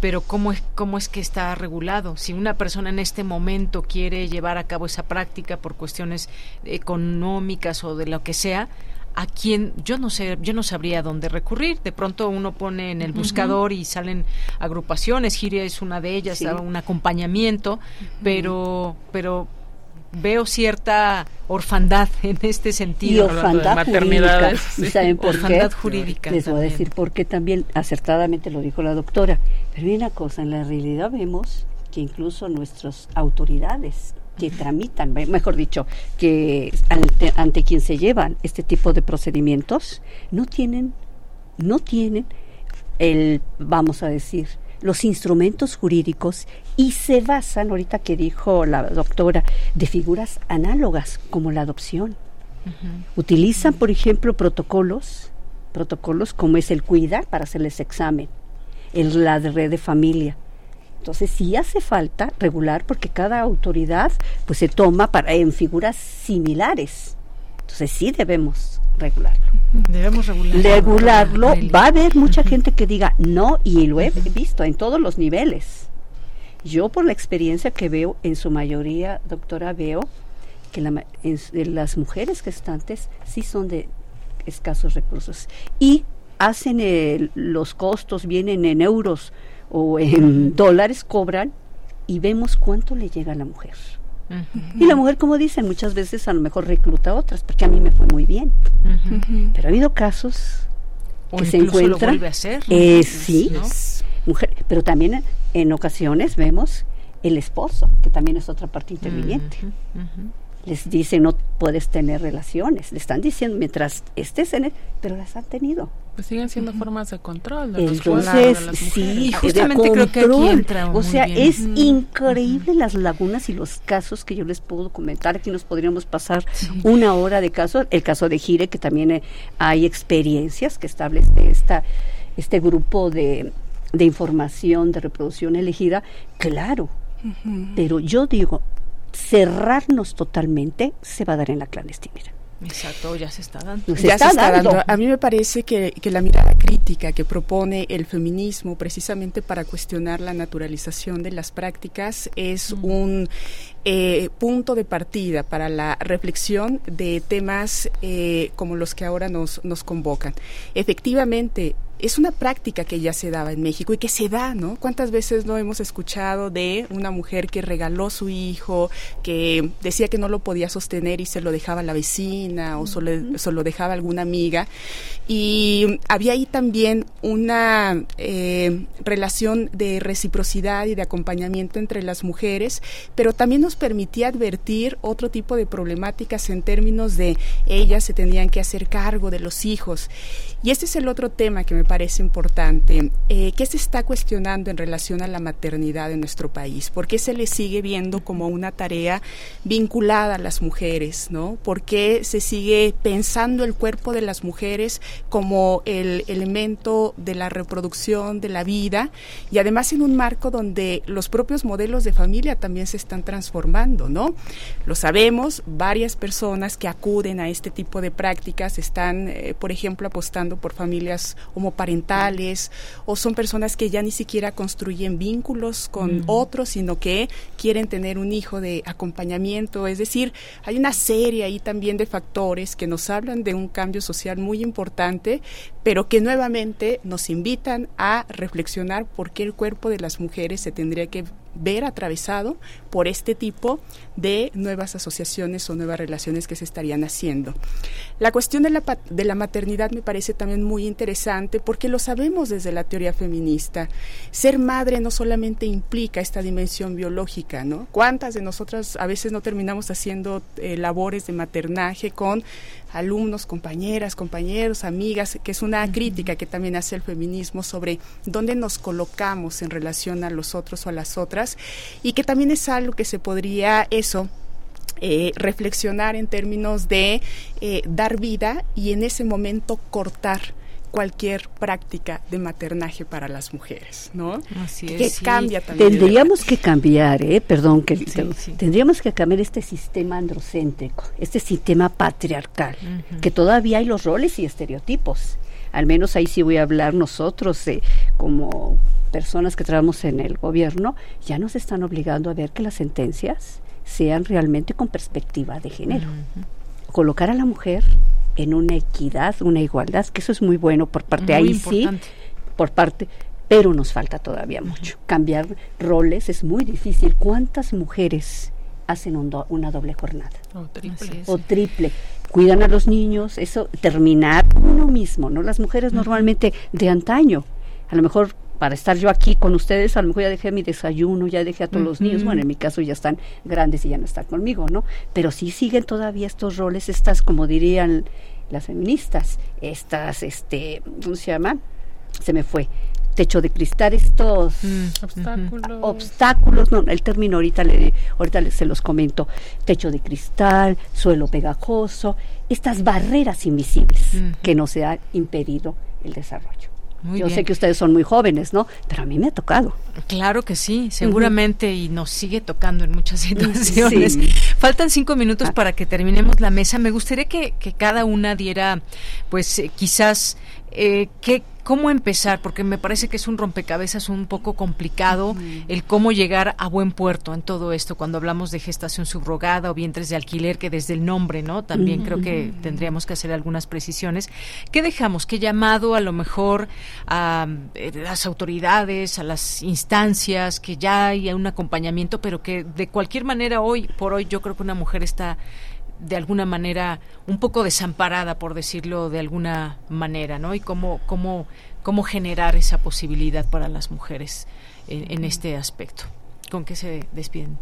pero ¿cómo es, cómo es que está regulado? Si una persona en este momento quiere llevar a cabo esa práctica por cuestiones económicas o de lo que sea, a quién yo no sé yo no sabría dónde recurrir. De pronto uno pone en el buscador y salen agrupaciones. Giria es una de ellas un acompañamiento pero pero veo cierta orfandad en este sentido. Y orfandad jurídica. ¿Y saben por orfandad jurídica. Les voy a decir porque también acertadamente lo dijo la doctora. Pero hay una cosa, en la realidad vemos que incluso nuestras autoridades que tramitan, mejor dicho, que ante, ante quien se llevan este tipo de procedimientos, no tienen, no tienen el, vamos a decir, los instrumentos jurídicos y se basan, ahorita que dijo la doctora, de figuras análogas como la adopción. Utilizan, por ejemplo, protocolos, protocolos como es el CUIDA para hacerles examen, el, la red de familia. Entonces sí hace falta regular porque cada autoridad pues se toma para en figuras similares. Entonces sí debemos regularlo. Debemos regularlo. Regularlo. Va a haber mucha gente que diga no y lo he visto en todos los niveles. Yo por la experiencia que veo, en su mayoría, doctora, veo que las mujeres gestantes sí son de escasos recursos y hacen los costos, vienen en euros o en dólares, cobran y vemos cuánto le llega a la mujer. Y la mujer, como dicen, muchas veces a lo mejor recluta a otras, porque a mí me fue muy bien. Pero ha habido casos que se encuentran. Eh, sí, mujer, pero también en ocasiones vemos el esposo, que también es otra parte interviniente. Les dicen no puedes tener relaciones, le están diciendo mientras estés en él, pero las han tenido. Pues siguen siendo formas de control. De Entonces, sí, justamente creo que aquí entra O sea, es increíble las lagunas y los casos que yo les puedo comentar. Aquí nos podríamos pasar una hora de casos. El caso de Gire, que también eh, hay experiencias que establece esta, este grupo de de información de reproducción elegida, claro. Pero yo digo, cerrarnos totalmente se va a dar en la clandestinidad. Exacto, ya se está dando. ya se está dando. A mí me parece que, que, la mirada crítica que propone el feminismo precisamente para cuestionar la naturalización de las prácticas es un eh, punto de partida para la reflexión de temas eh, como los que ahora nos, nos convocan. Efectivamente, es una práctica que ya se daba en México y que se da, ¿no? ¿Cuántas veces no hemos escuchado de una mujer que regaló su hijo, que decía que no lo podía sostener y se lo dejaba a la vecina o solo, solo dejaba a alguna amiga? Y había ahí también una eh, relación de reciprocidad y de acompañamiento entre las mujeres, pero también nos permitía advertir otro tipo de problemáticas en términos de ellas se tenían que hacer cargo de los hijos. Y este es el otro tema que me parece importante. Eh, ¿Qué se está cuestionando en relación a la maternidad en nuestro país? ¿Por qué se le sigue viendo como una tarea vinculada a las mujeres? ¿no? ¿Por qué se sigue pensando el cuerpo de las mujeres como el elemento de la reproducción, de la vida? Y además en un marco donde los propios modelos de familia también se están transformando, ¿no? Lo sabemos, varias personas que acuden a este tipo de prácticas están, eh, por ejemplo, apostando por familias homoparentales o son personas que ya ni siquiera construyen vínculos con otros, sino que quieren tener un hijo de acompañamiento. Es decir, hay una serie ahí también de factores que nos hablan de un cambio social muy importante, pero que nuevamente nos invitan a reflexionar por qué el cuerpo de las mujeres se tendría que ver atravesado por este tipo de nuevas asociaciones o nuevas relaciones que se estarían haciendo. La cuestión de la, de la maternidad me parece también muy interesante porque lo sabemos desde la teoría feminista. Ser madre no solamente implica esta dimensión biológica, ¿no? ¿Cuántas de nosotras a veces no terminamos haciendo eh, labores de maternaje con alumnos, compañeras, compañeros, amigas, que es una crítica que también hace el feminismo sobre dónde nos colocamos en relación a los otros o a las otras y que también es algo que se podría eso eh, reflexionar en términos de eh, dar vida y en ese momento cortar cualquier práctica de maternaje para las mujeres, ¿no? Así es. Que cambia también. Tendríamos que cambiar, ¿eh? Perdón, que tendríamos que cambiar este sistema androcéntrico, este sistema patriarcal, que todavía hay los roles y estereotipos. Al menos ahí sí voy a hablar nosotros eh, como personas que trabajamos en el gobierno, ya nos están obligando a ver que las sentencias sean realmente con perspectiva de género. Colocar a la mujer en una equidad, una igualdad, que eso es muy bueno por parte ahí sí, por parte, pero nos falta todavía mucho. Cambiar roles es muy difícil. ¿Cuántas mujeres hacen una doble jornada? O triple. O triple. Cuidan a los niños, eso terminar uno mismo, ¿no? Las mujeres normalmente de antaño, a lo mejor para estar yo aquí con ustedes, a lo mejor ya dejé mi desayuno, ya dejé a todos los niños, bueno, en mi caso ya están grandes y ya no están conmigo, ¿no? Pero sí siguen todavía estos roles, estas, como dirían las feministas, estas, este, ¿cómo se llama? Se me fue. Techo de cristal, estos mm, obstáculos. obstáculos, no, el término ahorita, le, ahorita se los comento. Techo de cristal, suelo pegajoso, estas barreras invisibles que nos han impedido el desarrollo. Yo sé que ustedes son muy jóvenes, ¿no? Pero a mí me ha tocado. Claro que sí, seguramente y nos sigue tocando en muchas situaciones. Faltan cinco minutos ah. para que terminemos la mesa. Me gustaría que, que cada una diera, pues, eh, quizás eh, qué cómo empezar, porque me parece que es un rompecabezas un poco complicado el cómo llegar a buen puerto en todo esto, cuando hablamos de gestación subrogada o vientres de alquiler, que desde el nombre, ¿no? También creo que tendríamos que hacer algunas precisiones. ¿Qué dejamos? ¿Qué llamado a lo mejor a eh, las autoridades, a las instancias, que ya hay un acompañamiento, pero que de cualquier manera hoy por hoy yo creo que una mujer está de alguna manera un poco desamparada, por decirlo de alguna manera, ¿no? Y cómo, cómo, cómo generar esa posibilidad para las mujeres en, este aspecto. ¿Con qué se despiden?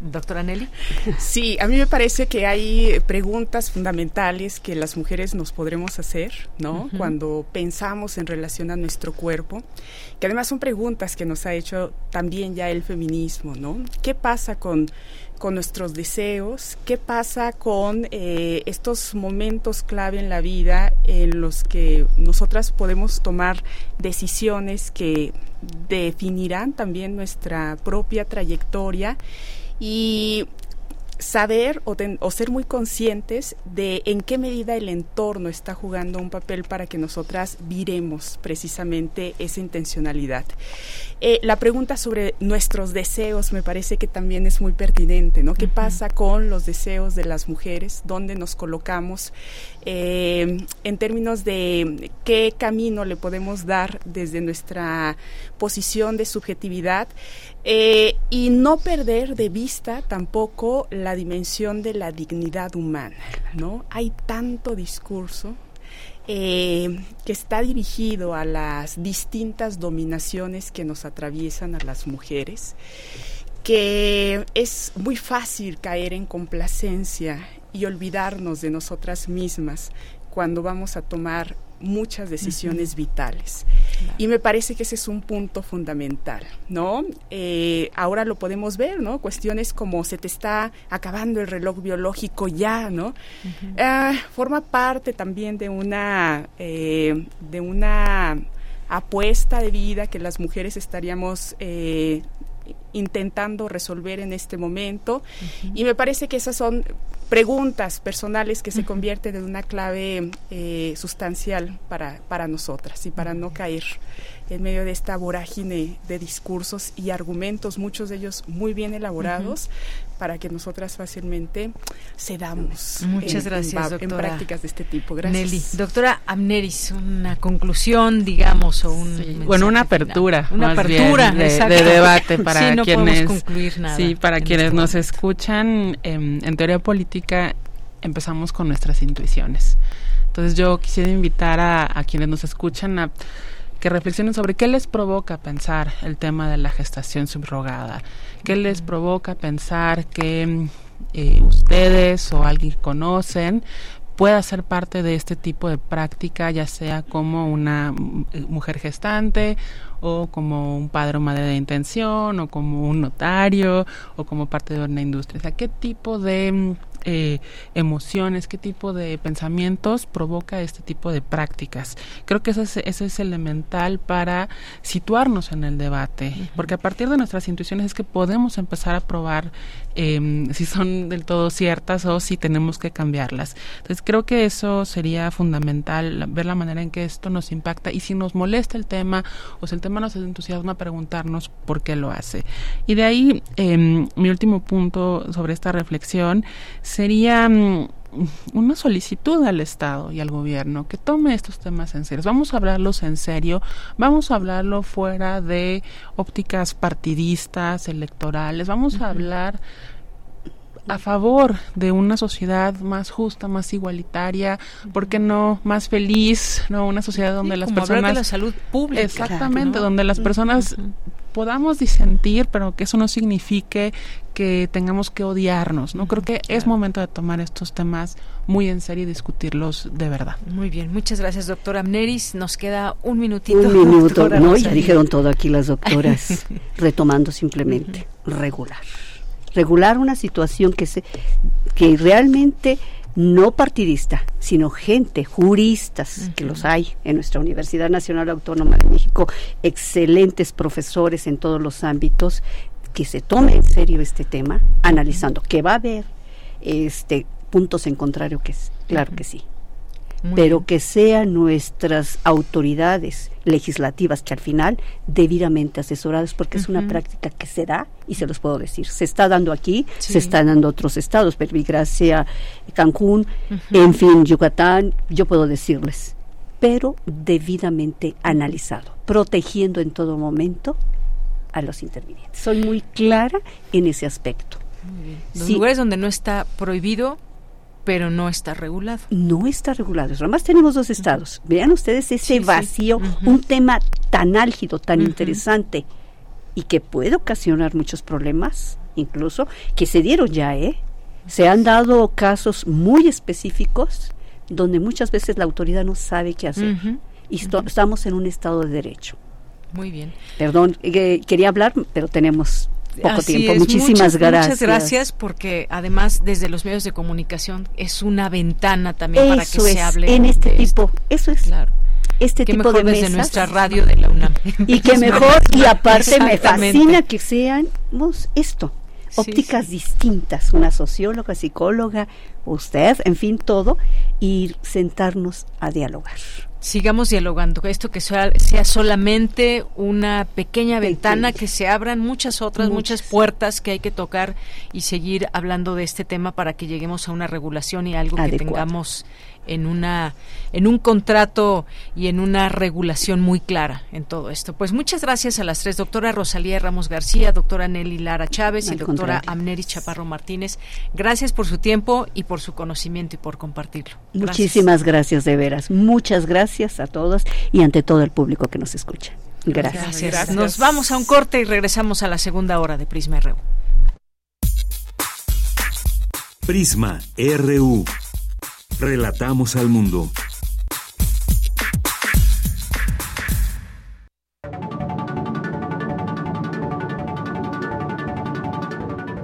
doctora Nelly. Sí, a mí me parece que hay preguntas fundamentales que las mujeres nos podremos hacer, ¿no? Cuando pensamos en relación a nuestro cuerpo, que además son preguntas que nos ha hecho también ya el feminismo, ¿no? ¿Qué pasa con con nuestros deseos, qué pasa con eh, estos momentos clave en la vida en los que nosotras podemos tomar decisiones que definirán también nuestra propia trayectoria y saber o, o, ser muy conscientes de en qué medida el entorno está jugando un papel para que nosotras viremos precisamente esa intencionalidad. Eh, la pregunta sobre nuestros deseos me parece que también es muy pertinente, ¿no? ¿Qué pasa con los deseos de las mujeres? ¿Dónde nos colocamos? Eh, en términos de qué camino le podemos dar desde nuestra posición de subjetividad eh, y no perder de vista tampoco la dimensión de la dignidad humana, ¿no? Hay tanto discurso eh, que está dirigido a las distintas dominaciones que nos atraviesan a las mujeres, que es muy fácil caer en complacencia y olvidarnos de nosotras mismas cuando vamos a tomar muchas decisiones vitales. Y me parece que ese es un punto fundamental, ¿no? Eh, ahora lo podemos ver, ¿no? Cuestiones como se te está acabando el reloj biológico ya, ¿no? Ah, forma parte también de una, eh, de una apuesta de vida que las mujeres estaríamos eh, intentando resolver en este momento. Y me parece que esas son preguntas personales que se convierten en una clave eh, sustancial para, para nosotras y para no caer en medio de esta vorágine de discursos y argumentos, muchos de ellos muy bien elaborados, para que nosotras fácilmente cedamos. Muchas gracias, en, prácticas de este tipo. Gracias. Nelly. Doctora Amneris, una conclusión, digamos, o un... bueno, una apertura. Una apertura de, debate para sí, no quienes... concluir nada sí, para quienes este nos escuchan. Em, en teoría política empezamos con nuestras intuiciones. Entonces yo quisiera invitar a, a quienes nos escuchan a que reflexionen sobre qué les provoca pensar el tema de la gestación subrogada, qué les provoca pensar que eh, ustedes o alguien que conocen pueda ser parte de este tipo de práctica, ya sea como una eh, mujer gestante o como un padre o madre de intención o como un notario o como parte de una industria. O sea, ¿qué tipo de eh, emociones, qué tipo de pensamientos provoca este tipo de prácticas. Creo que eso es, es elemental para situarnos en el debate, porque a partir de nuestras intuiciones es que podemos empezar a probar em, si son del todo ciertas o si tenemos que cambiarlas. Entonces creo que eso sería fundamental, ver la manera en que esto nos impacta y si nos molesta el tema o si el tema nos entusiasma, preguntarnos por qué lo hace. Y de ahí em, mi último punto sobre esta reflexión sería mm, una solicitud al Estado y al gobierno que tome estos temas en serio. Vamos a hablarlos en serio, vamos a hablarlo fuera de ópticas partidistas, electorales, vamos a hablar a favor de una sociedad más justa, más igualitaria, ¿por qué no más feliz, no una sociedad donde las personas de la salud pública, exactamente, donde las personas podamos disentir, pero que eso no signifique que tengamos que odiarnos, ¿no? Creo que es momento de tomar estos temas muy en serio y discutirlos de verdad. Muy bien, muchas gracias, doctora Amneris. Nos queda un minutito. Un minuto, no, ya dijeron todo aquí las doctoras, retomando simplemente, regular. Regular una situación que, se, que realmente no partidista, sino gente, juristas, que los hay en nuestra Universidad Nacional Autónoma de México, excelentes profesores en todos los ámbitos, que se tome en serio este tema, analizando que va a haber este puntos en contrario que es, claro que sí pero que sean nuestras autoridades legislativas que al final debidamente asesoradas porque es una práctica que se da y se los puedo decir. Se está dando aquí se está dando otros estados Gracia, Cancún en fin Yucatán yo puedo decirles pero debidamente analizado protegiendo en todo momento a los intervinientes. Soy muy clara en ese aspecto. Los lugares donde no está prohibido pero no está regulado. No está regulado. Además tenemos dos estados. Vean ustedes ese vacío, un tema tan álgido, tan interesante y que puede ocasionar muchos problemas, incluso que se dieron ya, ¿eh? Se han dado casos muy específicos donde muchas veces la autoridad no sabe qué hacer. Y estamos en un estado de derecho. Muy bien. Perdón, eh, quería hablar, pero tenemos poco tiempo. Muchísimas gracias. Muchas gracias porque además desde los medios de comunicación es una ventana también para que se hable en este tipo. Eso es. Claro. Este tipo de desde nuestra radio de la UNAM. Y que mejor y aparte me fascina que seamos esto ópticas distintas, una socióloga, psicóloga, usted, en fin, todo, y sentarnos a dialogar sigamos dialogando. Esto que sea, sea solamente una pequeña ventana, que se abran muchas otras, muchas. puertas que hay que tocar y seguir hablando de este tema para que lleguemos a una regulación y algo que tengamos en una en un contrato y en una regulación muy clara en todo esto. Pues muchas gracias a las tres, doctora Rosalía Ramos García, doctora Nelly Lara Chávez y doctora Amneri Chaparro Martínez. Gracias por su tiempo y por su conocimiento y por compartirlo. Muchísimas gracias de veras. Muchas gracias a todos y ante todo el público que nos escucha. Gracias. gracias. Nos vamos a un corte y regresamos a la segunda hora de Prisma RU. Prisma RU. Relatamos al mundo.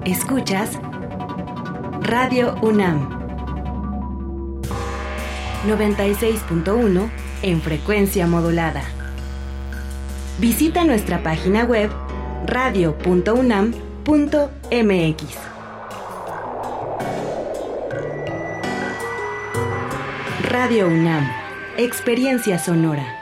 Escuchas Radio UNAM 96.1 en frecuencia modulada. Visita nuestra página web radio.unam.mx. Radio UNAM, Experiencia Sonora.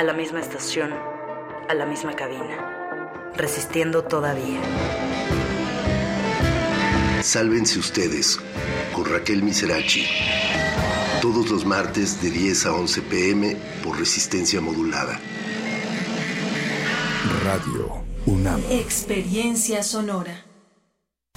A la misma estación, a la misma cabina. Resistiendo todavía. Sálvense ustedes con Raquel Miserachi. Todos los martes de 10 a 11 pm por resistencia modulada. Radio UNAM. Experiencia sonora.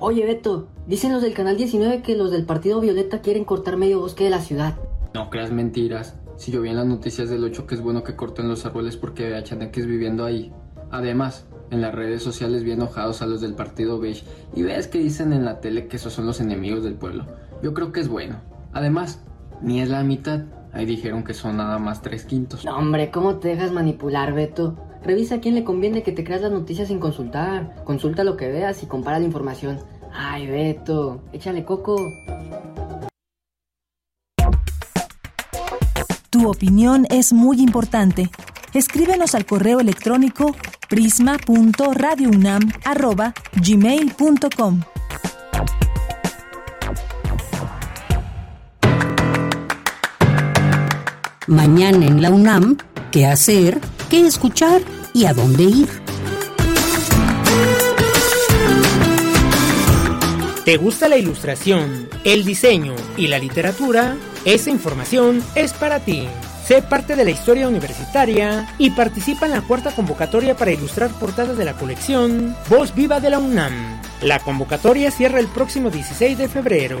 Oye, Beto, dicen los del Canal 19 que los del Partido Violeta quieren cortar medio bosque de la ciudad. No creas mentiras. Si yo vi en las noticias del 8 que es bueno que corten los árboles porque vea chaneques viviendo ahí. Además, en las redes sociales vi enojados a los del Partido Beige y ves que dicen en la tele que esos son los enemigos del pueblo. Yo creo que es bueno. Además, ni es la mitad. Ahí dijeron que son nada más tres quintos. No, hombre, ¿cómo te dejas manipular, Beto? Revisa a quién le conviene que te creas las noticias sin consultar. Consulta lo que veas y compara la información. Ay, Beto, échale coco. Tu opinión es muy importante. Escríbenos al correo electrónico prisma.radiounam@gmail.com. Mañana en la UNAM, ¿qué hacer? ¿Qué escuchar? ¿Y a dónde ir? ¿Te gusta la ilustración, el diseño y la literatura? Esa información es para ti. Sé parte de la historia universitaria y participa en la cuarta convocatoria para ilustrar portadas de la colección Voz Viva de la UNAM. La convocatoria cierra el próximo 16 de febrero.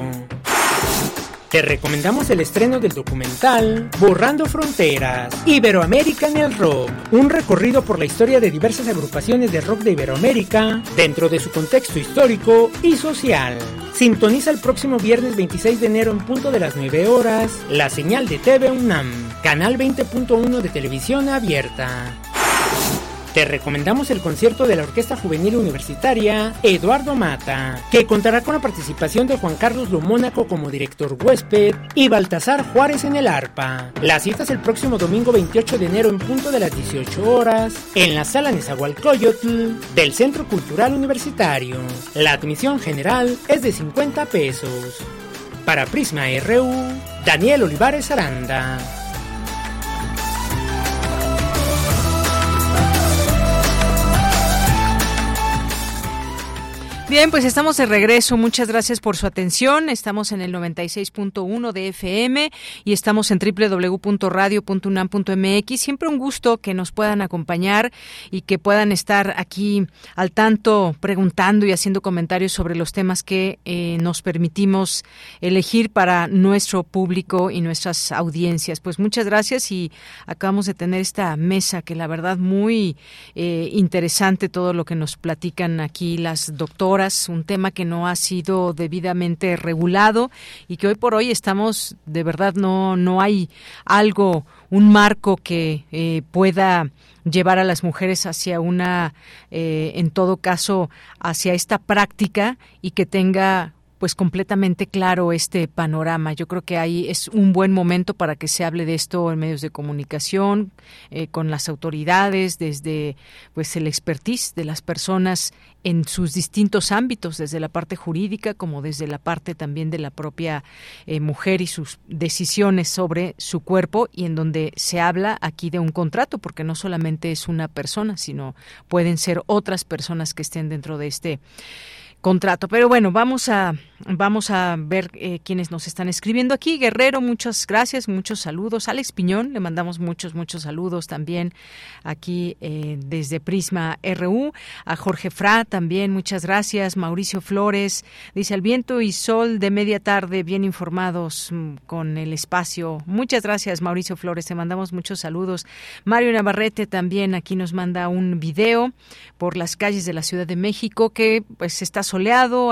Te recomendamos el estreno del documental Borrando Fronteras, Iberoamérica en el Rock, un recorrido por la historia de diversas agrupaciones de rock de Iberoamérica dentro de su contexto histórico y social. Sintoniza el próximo viernes 26 de enero en punto de las 9 horas la señal de TV UNAM, canal 20.1 de televisión abierta. Te recomendamos el concierto de la Orquesta Juvenil Universitaria Eduardo Mata, que contará con la participación de Juan Carlos Lomónaco como director huésped y Baltasar Juárez en el arpa. La cita es el próximo domingo 28 de enero en punto de las 18 horas en la sala Nezahualcóyotl del Centro Cultural Universitario. La admisión general es de 50 pesos. Para Prisma RU, Daniel Olivares Aranda. Bien, pues estamos de regreso. Muchas gracias por su atención. Estamos en el 96.1 de FM y estamos en www.radio.unam.mx. Siempre un gusto que nos puedan acompañar y que puedan estar aquí al tanto preguntando y haciendo comentarios sobre los temas que eh, nos permitimos elegir para nuestro público y nuestras audiencias. Pues muchas gracias y acabamos de tener esta mesa que la verdad muy eh, interesante todo lo que nos platican aquí las doctoras un tema que no ha sido debidamente regulado y que hoy por hoy estamos, de verdad, no, no hay algo, un marco que eh, pueda llevar a las mujeres hacia una, eh, en todo caso, hacia esta práctica y que tenga pues completamente claro este panorama. Yo creo que ahí es un buen momento para que se hable de esto en medios de comunicación, eh, con las autoridades, desde pues el expertise de las personas en sus distintos ámbitos, desde la parte jurídica como desde la parte también de la propia eh, mujer y sus decisiones sobre su cuerpo y en donde se habla aquí de un contrato, porque no solamente es una persona, sino pueden ser otras personas que estén dentro de este contrato. Pero bueno, vamos a vamos a ver eh, quienes nos están escribiendo aquí. Guerrero, muchas gracias, muchos saludos. Alex Piñón, le mandamos muchos, muchos saludos también aquí eh, desde Prisma RU. A Jorge Fra también, muchas gracias. Mauricio Flores dice al viento y sol de media tarde, bien informados mm, con el espacio. Muchas gracias, Mauricio Flores. Te mandamos muchos saludos. Mario Navarrete también aquí nos manda un video por las calles de la Ciudad de México que pues está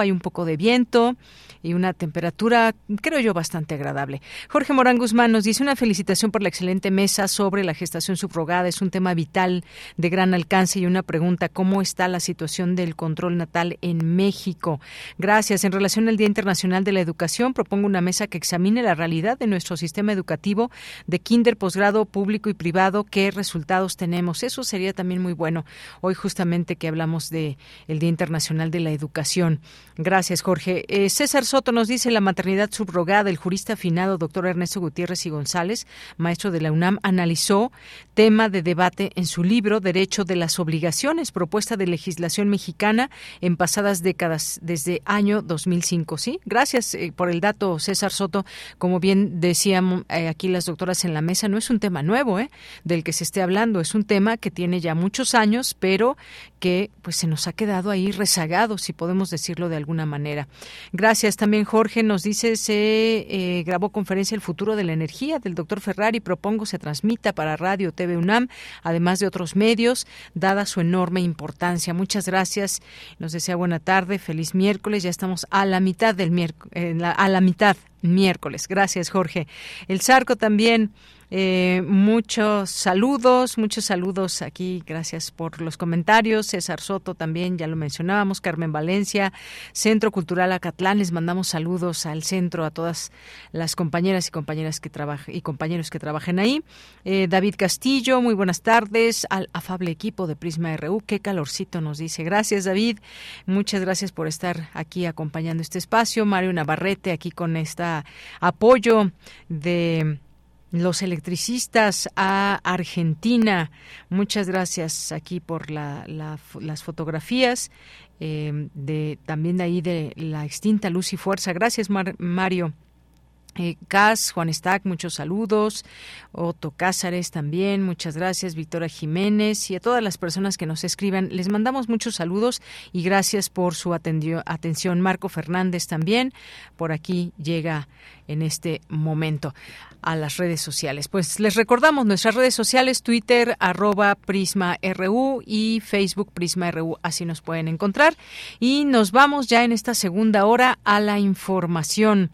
hay un poco de viento y una temperatura, creo yo, bastante agradable. Jorge Morán Guzmán nos dice una felicitación por la excelente mesa sobre la gestación subrogada. Es un tema vital de gran alcance y una pregunta, ¿cómo está la situación del control natal en México? Gracias. En relación al Día Internacional de la Educación, propongo una mesa que examine la realidad de nuestro sistema educativo de kinder, posgrado, público y privado, qué resultados tenemos. Eso sería también muy bueno. Hoy justamente que hablamos de el Día Internacional de la Educación. Gracias, Jorge. Eh, César Soto nos dice la maternidad subrogada. El jurista afinado doctor Ernesto Gutiérrez y González, maestro de la UNAM, analizó tema de debate en su libro Derecho de las Obligaciones, propuesta de legislación mexicana en pasadas décadas, desde año 2005. Sí, gracias eh, por el dato, César Soto. Como bien decían eh, aquí las doctoras en la mesa, no es un tema nuevo eh, del que se esté hablando, es un tema que tiene ya muchos años, pero que pues se nos ha quedado ahí rezagado, si podemos decirlo de alguna manera. Gracias también, Jorge. Nos dice, se eh, grabó conferencia El futuro de la energía del doctor Ferrari. Propongo se transmita para Radio TV UNAM, además de otros medios, dada su enorme importancia. Muchas gracias. Nos desea buena tarde, feliz miércoles. Ya estamos a la mitad del miércoles, a la mitad miércoles. Gracias, Jorge. El Zarco también eh, muchos saludos, muchos saludos aquí. Gracias por los comentarios. César Soto también, ya lo mencionábamos. Carmen Valencia, Centro Cultural Acatlán. Les mandamos saludos al centro, a todas las compañeras y compañeras que trabajan y compañeros que trabajen ahí. Eh, David Castillo, muy buenas tardes. Al afable equipo de Prisma RU. Qué calorcito nos dice. Gracias, David. Muchas gracias por estar aquí acompañando este espacio. Mario Navarrete aquí con este apoyo de los electricistas a Argentina. Muchas gracias aquí por las fotografías. Eh, de también de ahí de la extinta Luz y Fuerza. Gracias, Mario. Eh, Cas, Juan Stack, muchos saludos. Otto Cázares también, muchas gracias. Victoria Jiménez y a todas las personas que nos escriban, les mandamos muchos saludos y gracias por su atención. Marco Fernández también, por aquí llega en este momento a las redes sociales. Pues les recordamos nuestras redes sociales, Twitter, arroba Prisma RU y Facebook Prisma RU, así nos pueden encontrar. Y nos vamos ya en esta segunda hora a la información.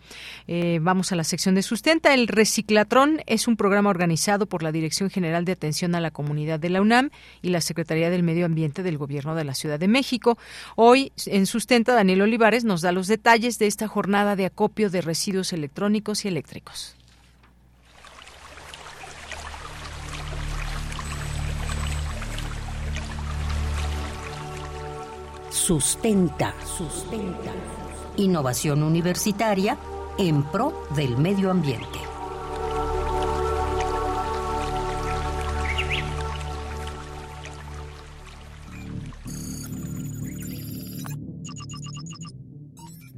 Eh, vamos a la sección de sustenta. El Reciclatrón es un programa organizado por la Dirección General de Atención a la Comunidad de la UNAM y la Secretaría del Medio Ambiente del Gobierno de la Ciudad de México. Hoy en Sustenta, Daniel Olivares nos da los detalles de esta jornada de acopio de residuos electrónicos y eléctricos. Sustenta, sustenta. Innovación universitaria en pro del medio ambiente.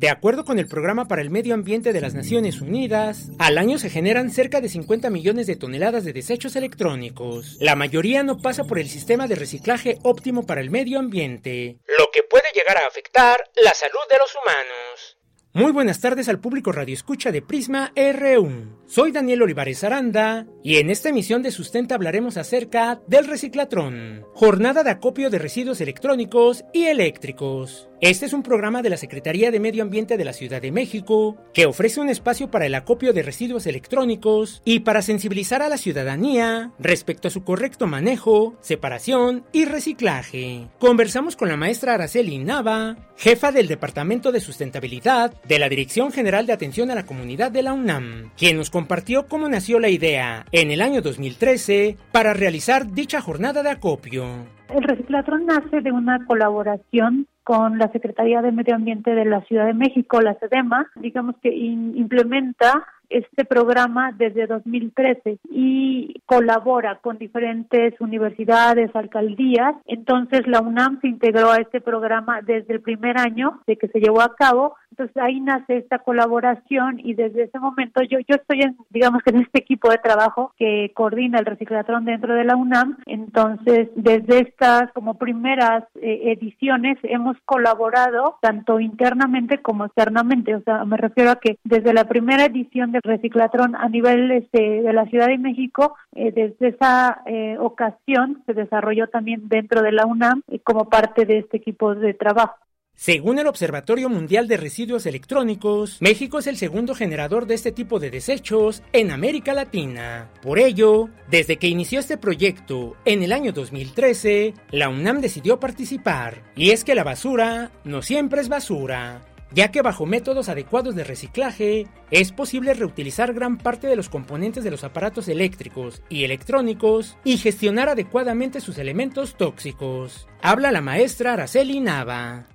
De acuerdo con el Programa para el Medio Ambiente de las Naciones Unidas, al año se generan cerca de 50 millones de toneladas de desechos electrónicos. La mayoría no pasa por el sistema de reciclaje óptimo para el medio ambiente, lo que puede llegar a afectar la salud de los humanos. Muy buenas tardes al público Radio Escucha de Prisma R1. Soy Daniel Olivares Aranda y en esta emisión de Sustenta hablaremos acerca del reciclatrón, jornada de acopio de residuos electrónicos y eléctricos. Este es un programa de la Secretaría de Medio Ambiente de la Ciudad de México que ofrece un espacio para el acopio de residuos electrónicos y para sensibilizar a la ciudadanía respecto a su correcto manejo, separación y reciclaje. Conversamos con la maestra Araceli Nava, jefa del Departamento de Sustentabilidad de la Dirección General de Atención a la Comunidad de la UNAM, quien nos compartió cómo nació la idea en el año 2013 para realizar dicha jornada de acopio. El reciclatrón nace de una colaboración con la Secretaría de Medio Ambiente de la Ciudad de México, la SEDEMA, digamos que implementa este programa desde 2013 y colabora con diferentes universidades, alcaldías. Entonces la UNAM se integró a este programa desde el primer año de que se llevó a cabo. Entonces ahí nace esta colaboración y desde ese momento yo, yo estoy en, digamos que en este equipo de trabajo que coordina el reciclatrón dentro de la UNAM. Entonces desde estas como primeras eh, ediciones hemos colaborado tanto internamente como externamente. O sea, me refiero a que desde la primera edición de reciclatrón a nivel este, de la Ciudad de México, eh, desde esa eh, ocasión se desarrolló también dentro de la UNAM eh, como parte de este equipo de trabajo. Según el Observatorio Mundial de Residuos Electrónicos, México es el segundo generador de este tipo de desechos en América Latina. Por ello, desde que inició este proyecto en el año 2013, la UNAM decidió participar. Y es que la basura no siempre es basura ya que bajo métodos adecuados de reciclaje es posible reutilizar gran parte de los componentes de los aparatos eléctricos y electrónicos y gestionar adecuadamente sus elementos tóxicos. Habla la maestra Araceli Nava.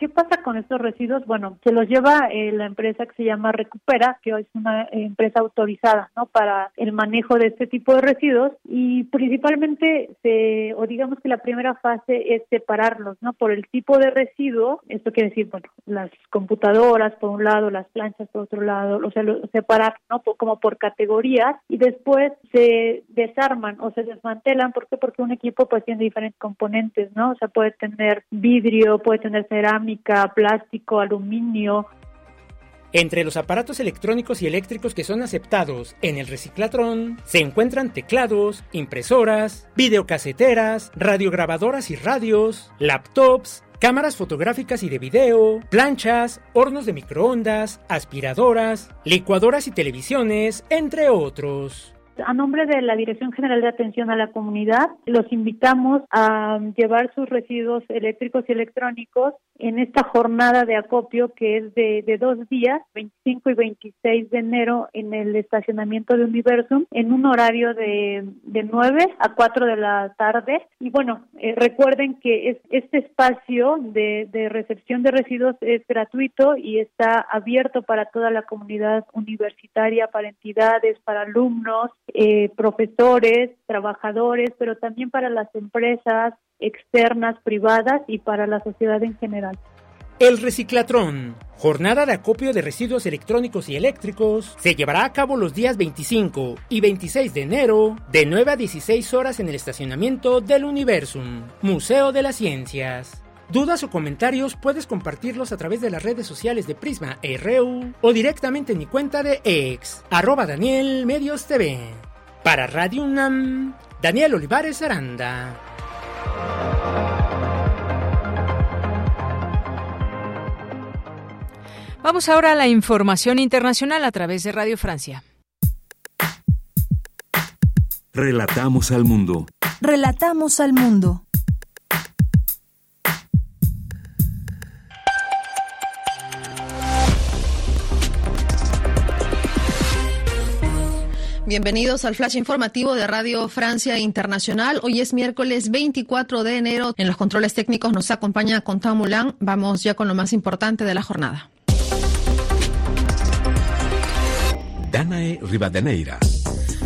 ¿Qué pasa con estos residuos? Bueno, se los lleva eh, la empresa que se llama Recupera, que es una eh, empresa autorizada, ¿no? Para el manejo de este tipo de residuos y principalmente se, o digamos que la primera fase es separarlos, ¿no? Por el tipo de residuo, esto quiere decir, bueno, las computadoras por un lado, las planchas por otro lado, o sea, separar, ¿no? como por categorías y después se desarman o se desmantelan, ¿por qué? Porque un equipo pues tiene diferentes componentes, ¿no? O sea, puede tener vidrio, puede tener cerámica, plástico, aluminio. Entre los aparatos electrónicos y eléctricos que son aceptados en el reciclatrón se encuentran teclados, impresoras, videocaseteras, radiograbadoras y radios, laptops, cámaras fotográficas y de video, planchas, hornos de microondas, aspiradoras, licuadoras y televisiones, entre otros. A nombre de la Dirección General de Atención a la Comunidad, los invitamos a llevar sus residuos eléctricos y electrónicos en esta jornada de acopio que es de, dos días, 25 y 26 de enero, en el estacionamiento de Universum, en un horario de, de 9 a 4 de la tarde. Y bueno, eh, recuerden que es, este espacio de recepción de residuos es gratuito y está abierto para toda la comunidad universitaria, para entidades, para alumnos, eh, profesores, trabajadores, pero también para las empresas externas, privadas y para la sociedad en general. El Reciclatrón, jornada de acopio de residuos electrónicos y eléctricos, se llevará a cabo los días 25 y 26 de enero, de 9 a 16 horas en el estacionamiento del Universum, Museo de las Ciencias. Dudas o comentarios puedes compartirlos a través de las redes sociales de Prisma RU o directamente en mi cuenta de ex, arroba Daniel Medios TV. Para Radio UNAM, Daniel Olivares Aranda. Vamos ahora a la información internacional a través de Radio Francia. Relatamos al mundo. Relatamos al mundo. Bienvenidos al flash informativo de Radio Francia Internacional. Hoy es miércoles 24 de enero. En los controles técnicos nos acompaña Conta Moulin. Vamos ya con lo más importante de la jornada. Danae Rivadeneira.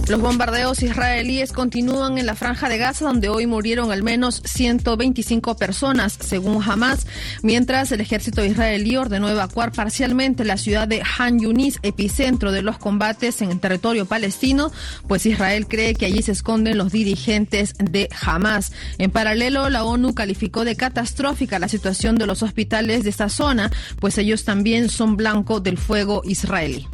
Los bombardeos israelíes continúan en la franja de Gaza, donde hoy murieron al menos 125 personas, según Hamas, mientras el ejército israelí ordenó evacuar parcialmente la ciudad de Han Yunis, epicentro de los combates en el territorio palestino, pues Israel cree que allí se esconden los dirigentes de Hamas. En paralelo, la ONU calificó de catastrófica la situación de los hospitales de esta zona, pues ellos también son blanco del fuego israelí.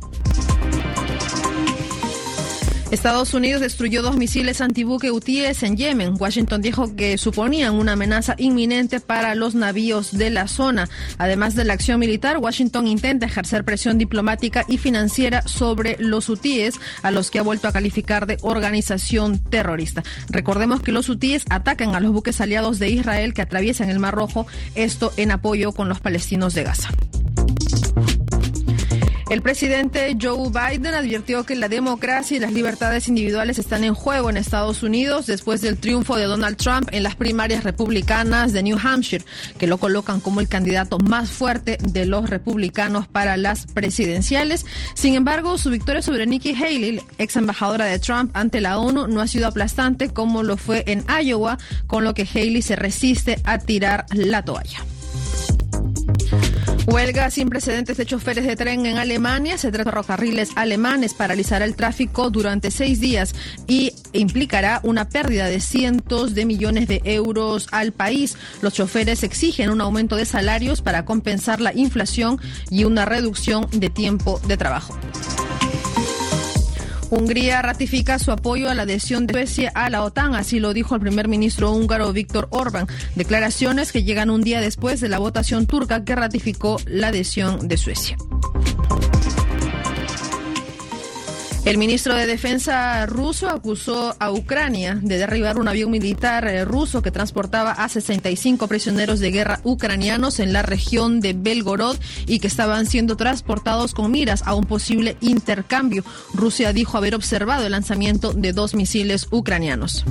Estados Unidos destruyó dos misiles antibuque hutíes en Yemen. Washington dijo que suponían una amenaza inminente para los navíos de la zona. Además de la acción militar, Washington intenta ejercer presión diplomática y financiera sobre los hutíes, a los que ha vuelto a calificar de organización terrorista. Recordemos que los hutíes atacan a los buques aliados de Israel que atraviesan el Mar Rojo, esto en apoyo con los palestinos de Gaza. El presidente Joe Biden advirtió que la democracia y las libertades individuales están en juego en Estados Unidos después del triunfo de Donald Trump en las primarias republicanas de New Hampshire, que lo colocan como el candidato más fuerte de los republicanos para las presidenciales. Sin embargo, su victoria sobre Nikki Haley, ex embajadora de Trump ante la ONU, no ha sido aplastante como lo fue en Iowa, con lo que Haley se resiste a tirar la toalla. Huelga sin precedentes de choferes de tren en Alemania. Se trata de ferrocarriles alemanes. Paralizará el tráfico durante seis días y implicará una pérdida de cientos de millones de euros al país. Los choferes exigen un aumento de salarios para compensar la inflación y una reducción de tiempo de trabajo. Hungría ratifica su apoyo a la adhesión de Suecia a la OTAN, así lo dijo el primer ministro húngaro Víctor Orbán. Declaraciones que llegan un día después de la votación turca que ratificó la adhesión de Suecia. El ministro de Defensa ruso acusó a Ucrania de derribar un avión militar eh, ruso que transportaba a 65 prisioneros de guerra ucranianos en la región de Belgorod y que estaban siendo transportados con miras a un posible intercambio. Rusia dijo haber observado el lanzamiento de dos misiles ucranianos.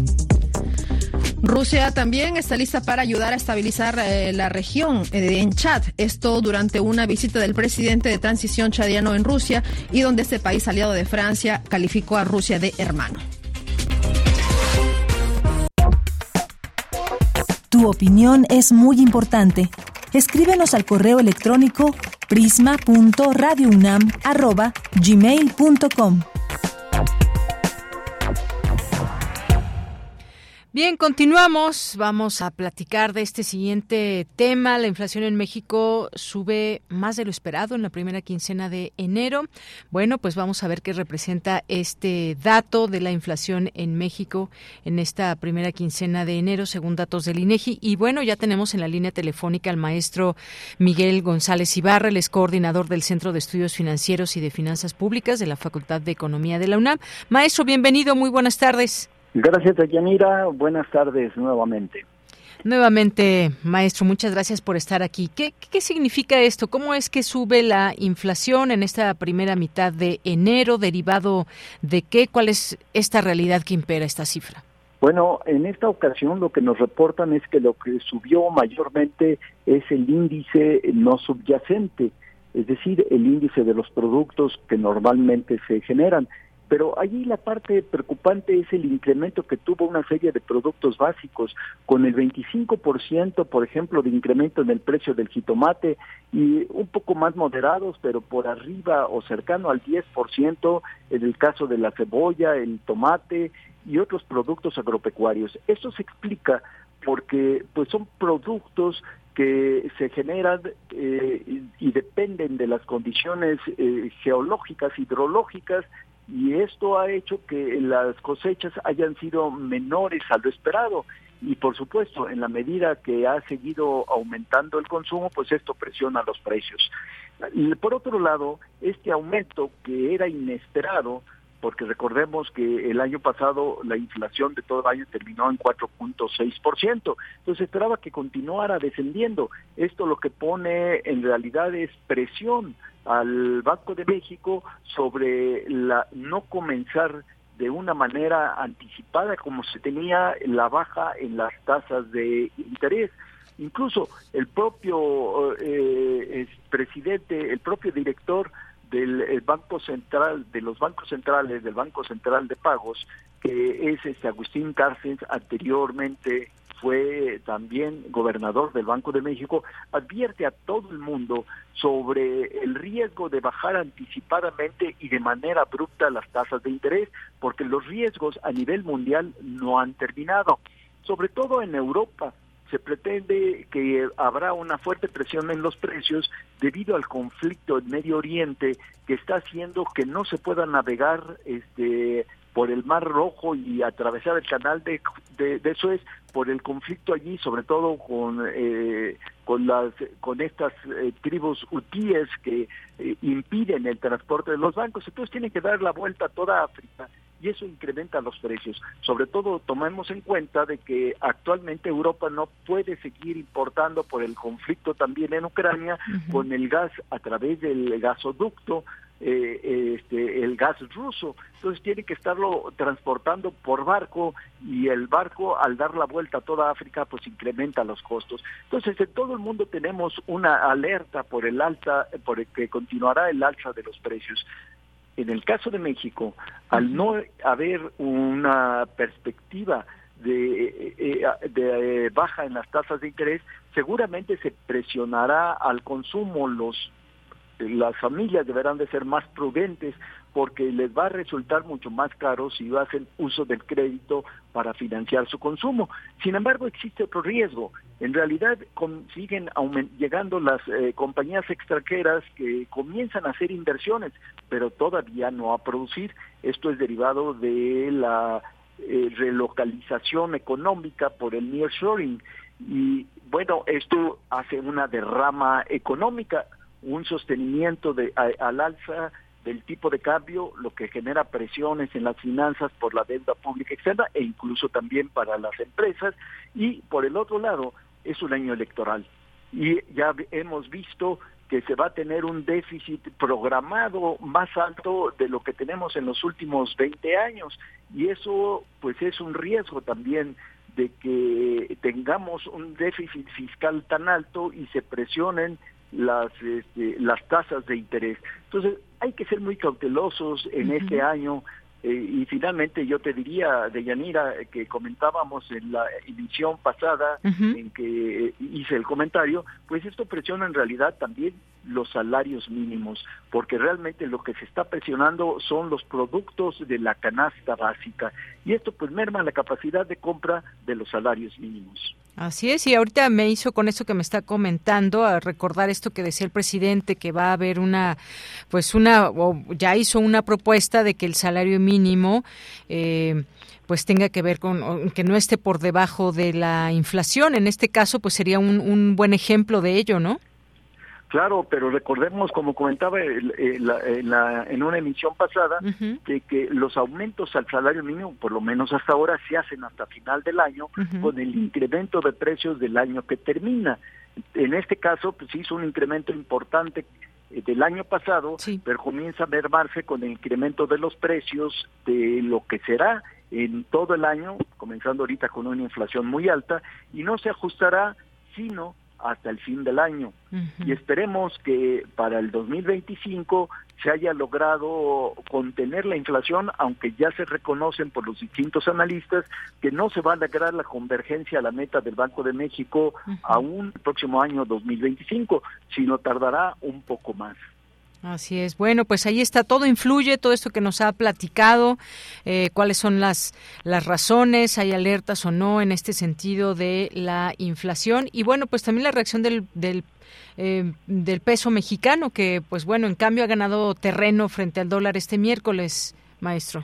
Rusia también está lista para ayudar a estabilizar eh, la región eh, en Chad. Esto durante una visita del presidente de transición chadiano en Rusia y donde este país aliado de Francia calificó a Rusia de hermano. Tu opinión es muy importante. Escríbenos al correo electrónico prisma.radiounam@gmail.com. Bien, continuamos. Vamos a platicar de este siguiente tema. La inflación en México sube más de lo esperado en la primera quincena de enero. Bueno, pues vamos a ver qué representa este dato de la inflación en México en esta primera quincena de enero, según datos del INEGI. Y bueno, ya tenemos en la línea telefónica al maestro Miguel González Ibarra, el es coordinador del Centro de Estudios Financieros y de Finanzas Públicas de la Facultad de Economía de la UNAM. Maestro, bienvenido. Muy buenas tardes. Gracias, Yanira. Buenas tardes nuevamente. Nuevamente, maestro, muchas gracias por estar aquí. ¿Qué, ¿Qué, significa esto? ¿Cómo es que sube la inflación en esta primera mitad de enero? ¿Derivado de qué? ¿Cuál es esta realidad que impera esta cifra? Bueno, en esta ocasión lo que nos reportan es que lo que subió mayormente es el índice no subyacente, es decir, el índice de los productos que normalmente se generan. Pero allí la parte preocupante es el incremento que tuvo una serie de productos básicos, con el 25%, por ejemplo, de incremento en el precio del jitomate y un poco más moderados, pero por arriba o cercano al 10% en el caso de la cebolla, el tomate y otros productos agropecuarios. Esto se explica porque pues son productos que se generan eh, y dependen de las condiciones eh, geológicas, hidrológicas y esto ha hecho que las cosechas hayan sido menores a lo esperado y por supuesto en la medida que ha seguido aumentando el consumo pues esto presiona los precios. Por otro lado, este aumento que era inesperado porque recordemos que el año pasado la inflación de todo el año terminó en 4.6%, entonces esperaba que continuara descendiendo. Esto lo que pone en realidad es presión al Banco de México sobre la no comenzar de una manera anticipada como se tenía la baja en las tasas de interés. Incluso el propio eh, presidente, el propio director del Banco Central, de los bancos centrales, del Banco Central de Pagos, que es este Agustín Cárcens, anteriormente fue también gobernador del Banco de México, advierte a todo el mundo sobre el riesgo de bajar anticipadamente y de manera abrupta las tasas de interés, porque los riesgos a nivel mundial no han terminado, sobre todo en Europa se pretende que habrá una fuerte presión en los precios debido al conflicto en Medio Oriente que está haciendo que no se pueda navegar este por el Mar Rojo y atravesar el canal de, de, Suez por el conflicto allí, sobre todo con eh, con las con estas eh, tribus hutíes que eh, impiden el transporte de los bancos. Entonces tienen que dar la vuelta a toda África y eso incrementa los precios. Sobre todo tomemos en cuenta de que actualmente Europa no puede seguir importando por el conflicto también en Ucrania con el gas a través del gasoducto eh, este, el gas ruso. Entonces tiene que estarlo transportando por barco y el barco al dar la vuelta a toda África pues incrementa los costos. Entonces en todo el mundo tenemos una alerta por el alta, por el que continuará el alza de los precios. En el caso de México, al no haber una perspectiva de, eh, eh, de, baja en las tasas de interés, seguramente se presionará al consumo. Los, las familias deberán de ser más prudentes porque les va a resultar mucho más caro si hacen uso del crédito para financiar su consumo. Sin embargo, existe otro riesgo. En realidad, siguen llegando las eh, compañías extranjeras que comienzan a hacer inversiones, pero todavía no a producir. Esto es derivado de la eh, relocalización económica por el nearshoring. Y bueno, esto hace una derrama económica, un sostenimiento de, al alza del tipo de cambio, lo que genera presiones en las finanzas por la deuda pública externa e incluso también para las empresas. Y por el otro lado, es un año electoral. Y ya hemos visto que se va a tener un déficit programado más alto de lo que tenemos en los últimos 20 años. Y eso pues es un riesgo también de que tengamos un déficit fiscal tan alto y se presionen las este, las tasas de interés. Entonces, hay que ser muy cautelosos en este año Eh, y finalmente yo te diría, Deyanira, que comentábamos en la emisión pasada en que eh, hice el comentario, pues esto presiona en realidad también los salarios mínimos, porque realmente lo que se está presionando son los productos de la canasta básica y esto pues merma la capacidad de compra de los salarios mínimos. Así es, y ahorita me hizo con eso que me está comentando a recordar esto que decía el presidente que va a haber una, pues una, o ya hizo una propuesta de que el salario mínimo, eh, pues tenga que ver con que no esté por debajo de la inflación. En este caso, pues sería un, un buen ejemplo de ello, ¿no? Claro, pero recordemos, como comentaba en, una emisión pasada, que, los aumentos al salario mínimo, por lo menos hasta ahora, se hacen hasta final del año con el incremento de precios del año que termina. En este caso, pues hizo un incremento importante eh, del año pasado, pero comienza a mermarse con el incremento de los precios de lo que será en todo el año, comenzando ahorita con una inflación muy alta, y no se ajustará sino hasta el fin del año. Y esperemos que para el 2025 se haya logrado contener la inflación, aunque ya se reconocen por los distintos analistas que no se va a lograr la convergencia a la meta del Banco de México aún el próximo año 2025, sino tardará un poco más. Así es. Bueno, pues ahí está, todo influye, todo esto que nos ha platicado, eh, cuáles son las, las razones, hay alertas o no en este sentido de la inflación y bueno, pues también la reacción del, del, eh, del peso mexicano que pues bueno, en cambio ha ganado terreno frente al dólar este miércoles, maestro.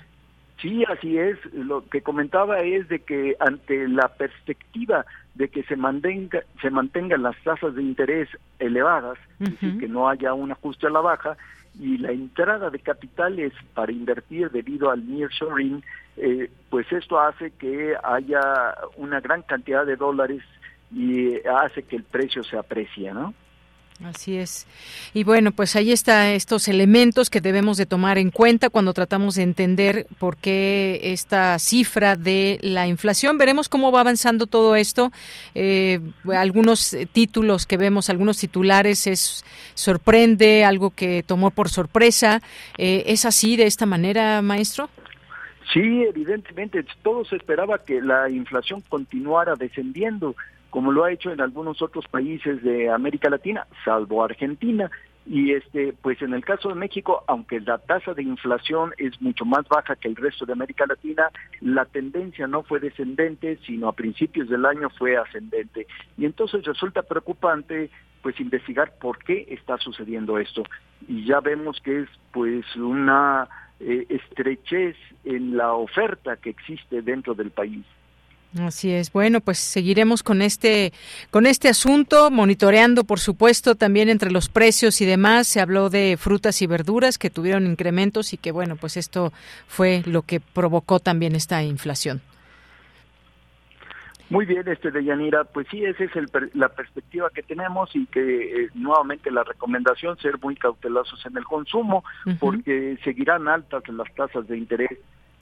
Sí, así es. Lo que comentaba es de que ante la perspectiva de que se mantenga se mantengan las tasas de interés elevadas, que no haya un ajuste a la baja y la entrada de capitales para invertir debido al nearshoring, eh, pues esto hace que haya una gran cantidad de dólares y hace que el precio se aprecie, ¿no? Así es. Y bueno, pues ahí están estos elementos que debemos de tomar en cuenta cuando tratamos de entender por qué esta cifra de la inflación. Veremos cómo va avanzando todo esto. Eh, algunos títulos que vemos, algunos titulares, es sorprende, algo que tomó por sorpresa. Eh, ¿Es así de esta manera, maestro? Sí, evidentemente, todo se esperaba que la inflación continuara descendiendo como lo ha hecho en algunos otros países de América Latina, salvo Argentina. Y este, pues en el caso de México, aunque la tasa de inflación es mucho más baja que el resto de América Latina, la tendencia no fue descendente, sino a principios del año fue ascendente. Y entonces resulta preocupante pues investigar por qué está sucediendo esto. Y ya vemos que es pues una eh, estrechez en la oferta que existe dentro del país. Así es. Bueno, pues seguiremos con este con este asunto, monitoreando, por supuesto, también entre los precios y demás. Se habló de frutas y verduras que tuvieron incrementos y que bueno, pues esto fue lo que provocó también esta inflación. Muy bien, este de Yanira, pues sí, esa es la perspectiva que tenemos y que eh, nuevamente la recomendación ser muy cautelosos en el consumo porque seguirán altas las tasas de interés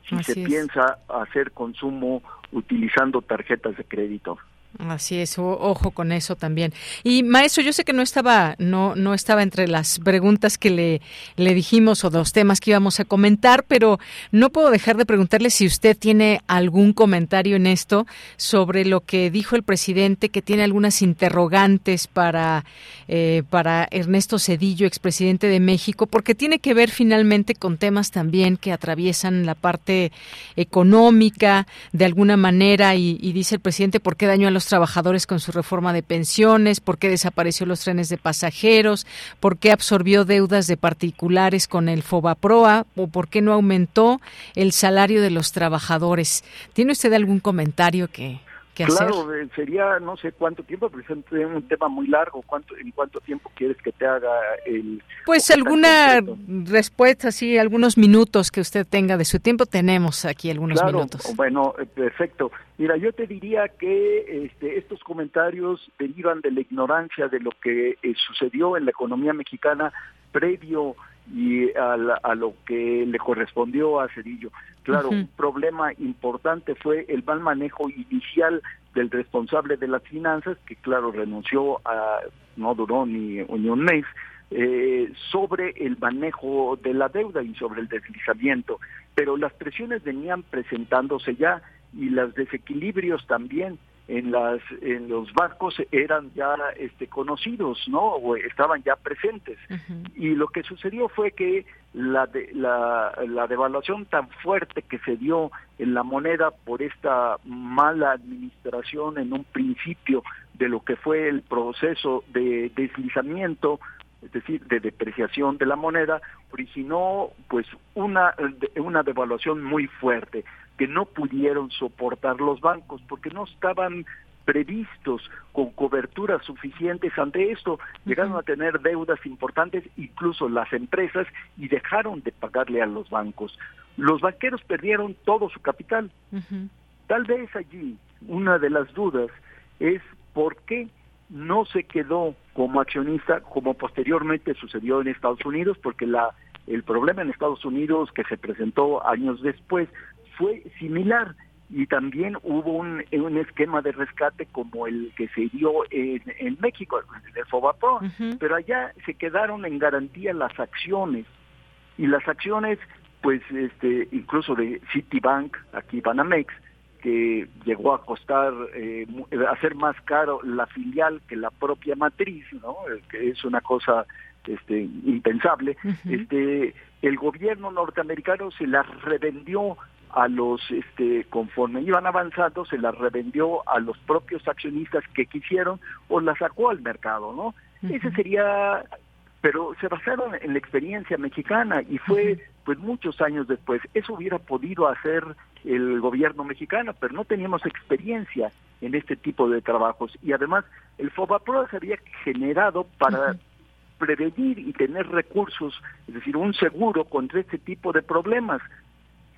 si se piensa hacer consumo utilizando tarjetas de crédito. Así es, ojo con eso también. Y maestro, yo sé que no estaba, no, no estaba entre las preguntas que le, le dijimos o los temas que íbamos a comentar, pero no puedo dejar de preguntarle si usted tiene algún comentario en esto sobre lo que dijo el presidente, que tiene algunas interrogantes para, eh, para Ernesto Cedillo, expresidente de México, porque tiene que ver finalmente con temas también que atraviesan la parte económica de alguna manera y, y dice el presidente por qué daño a los trabajadores con su reforma de pensiones, por qué desapareció los trenes de pasajeros, por qué absorbió deudas de particulares con el FOBAPROA o por qué no aumentó el salario de los trabajadores. ¿Tiene usted algún comentario que, claro, eh, sería no sé cuánto tiempo, pero es un tema muy largo. ¿Cuánto, ¿En cuánto tiempo quieres que te haga el... Pues alguna respuesta, sí, algunos minutos que usted tenga de su tiempo. Tenemos aquí algunos claro, minutos. Bueno, eh, perfecto. Mira, yo te diría que este, estos comentarios derivan de la ignorancia de lo que eh, sucedió en la economía mexicana previo y a, a, lo que le correspondió a Cedillo. Claro, un problema importante fue el mal manejo inicial del responsable de las finanzas, que claro, renunció a, no duró ni, ni un mes, eh, sobre el manejo de la deuda y sobre el deslizamiento. pero las presiones venían presentándose ya y los desequilibrios también en las en los bancos eran ya este conocidos no o estaban ya presentes. Y lo que sucedió fue que la, de, la la devaluación tan fuerte que se dio en la moneda por esta mala administración en un principio de lo que fue el proceso de deslizamiento es decir, de depreciación de la moneda, originó pues una, una devaluación muy fuerte que no pudieron soportar los bancos porque no estaban previstos con coberturas suficientes ante esto, llegaron a tener deudas importantes incluso las empresas y dejaron de pagarle a los bancos. Los banqueros perdieron todo su capital. Tal vez allí una de las dudas es por qué no se quedó como accionista como posteriormente sucedió en Estados Unidos porque la el problema en Estados Unidos que se presentó años después fue similar. Y también hubo un, un esquema de rescate como el que se dio en, en México, de Fobapro, pero allá se quedaron en garantía las acciones. Y las acciones, pues, este, incluso de Citibank, aquí Banamex, que llegó a costar, eh, hacer más caro la filial que la propia matriz, ¿no? Que es una cosa este, impensable. Este, el gobierno norteamericano se las revendió a los, este, conforme iban avanzando, se las revendió a los propios accionistas que quisieron o las sacó al mercado, ¿no? Ese sería, pero se basaron en la experiencia mexicana y fue, pues muchos años después. Eso hubiera podido hacer el gobierno mexicano, pero no teníamos experiencia en este tipo de trabajos. Y además el FOBAPRO se había generado para prevenir y tener recursos, es decir, un seguro contra este tipo de problemas.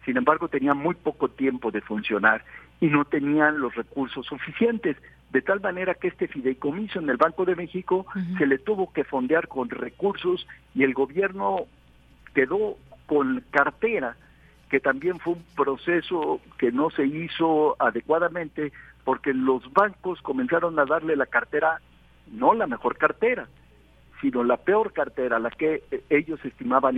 Sin embargo tenía muy poco tiempo de funcionar y no tenían los recursos suficientes, de tal manera que este fideicomiso en el Banco de México se le tuvo que fondear con recursos y el gobierno quedó con cartera, que también fue un proceso que no se hizo adecuadamente porque los bancos comenzaron a darle la cartera, no la mejor cartera, sino la peor cartera, la que ellos estimaban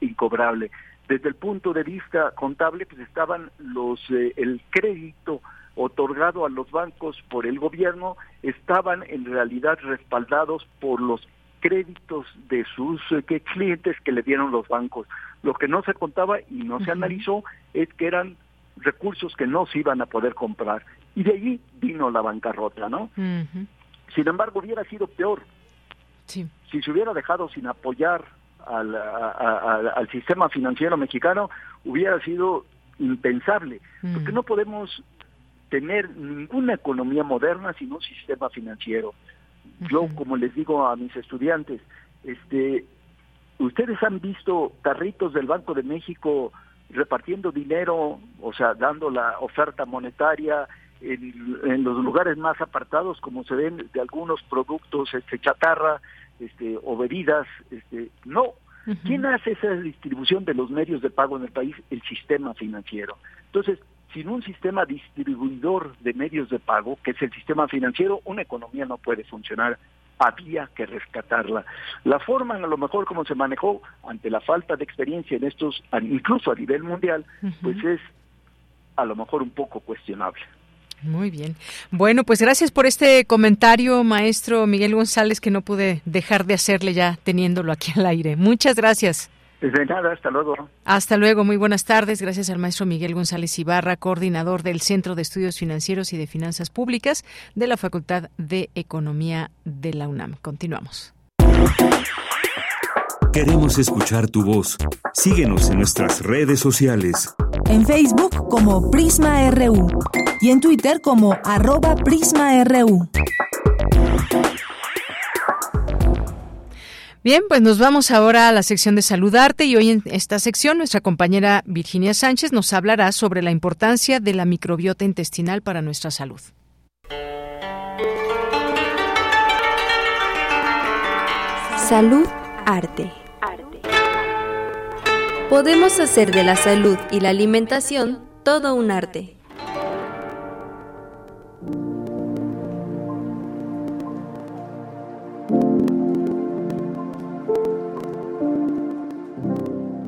incobrable. Desde el punto de vista contable, pues estaban los eh, el crédito otorgado a los bancos por el gobierno estaban en realidad respaldados por los créditos de sus eh, clientes que le dieron los bancos. Lo que no se contaba y no se analizó es que eran recursos que no se iban a poder comprar. Y de allí vino la bancarrota, ¿no? Sin embargo, hubiera sido peor. Si se hubiera dejado sin apoyar al, al sistema financiero mexicano hubiera sido impensable, porque no podemos tener ninguna economía moderna sin un sistema financiero. Yo, como les digo a mis estudiantes, este, ustedes han visto carritos del Banco de México repartiendo dinero, o sea, dando la oferta monetaria en, en los lugares más apartados, como se ven de algunos productos este, chatarra, este, o bebidas, este, no. ¿Quién hace esa distribución de los medios de pago en el país? El sistema financiero. Entonces, sin un sistema distribuidor de medios de pago, que es el sistema financiero, una economía no puede funcionar. Había que rescatarla. La forma, a lo mejor, como se manejó ante la falta de experiencia en estos, incluso a nivel mundial, pues es a lo mejor un poco cuestionable. Muy bien. Bueno, pues gracias por este comentario, maestro Miguel González, que no pude dejar de hacerle ya teniéndolo aquí al aire. Muchas gracias. De nada, hasta luego. Hasta luego, muy buenas tardes. Gracias al maestro Miguel González Ibarra, coordinador del Centro de Estudios Financieros y de Finanzas Públicas de la Facultad de Economía de la UNAM. Continuamos. Queremos escuchar tu voz. Síguenos en nuestras redes sociales. En Facebook como Prisma RU y en Twitter como arroba PrismaRU. Bien, pues nos vamos ahora a la sección de saludarte y hoy en esta sección nuestra compañera Virginia Sánchez nos hablará sobre la importancia de la microbiota intestinal para nuestra salud. Salud Arte. Podemos hacer de la salud y la alimentación todo un arte.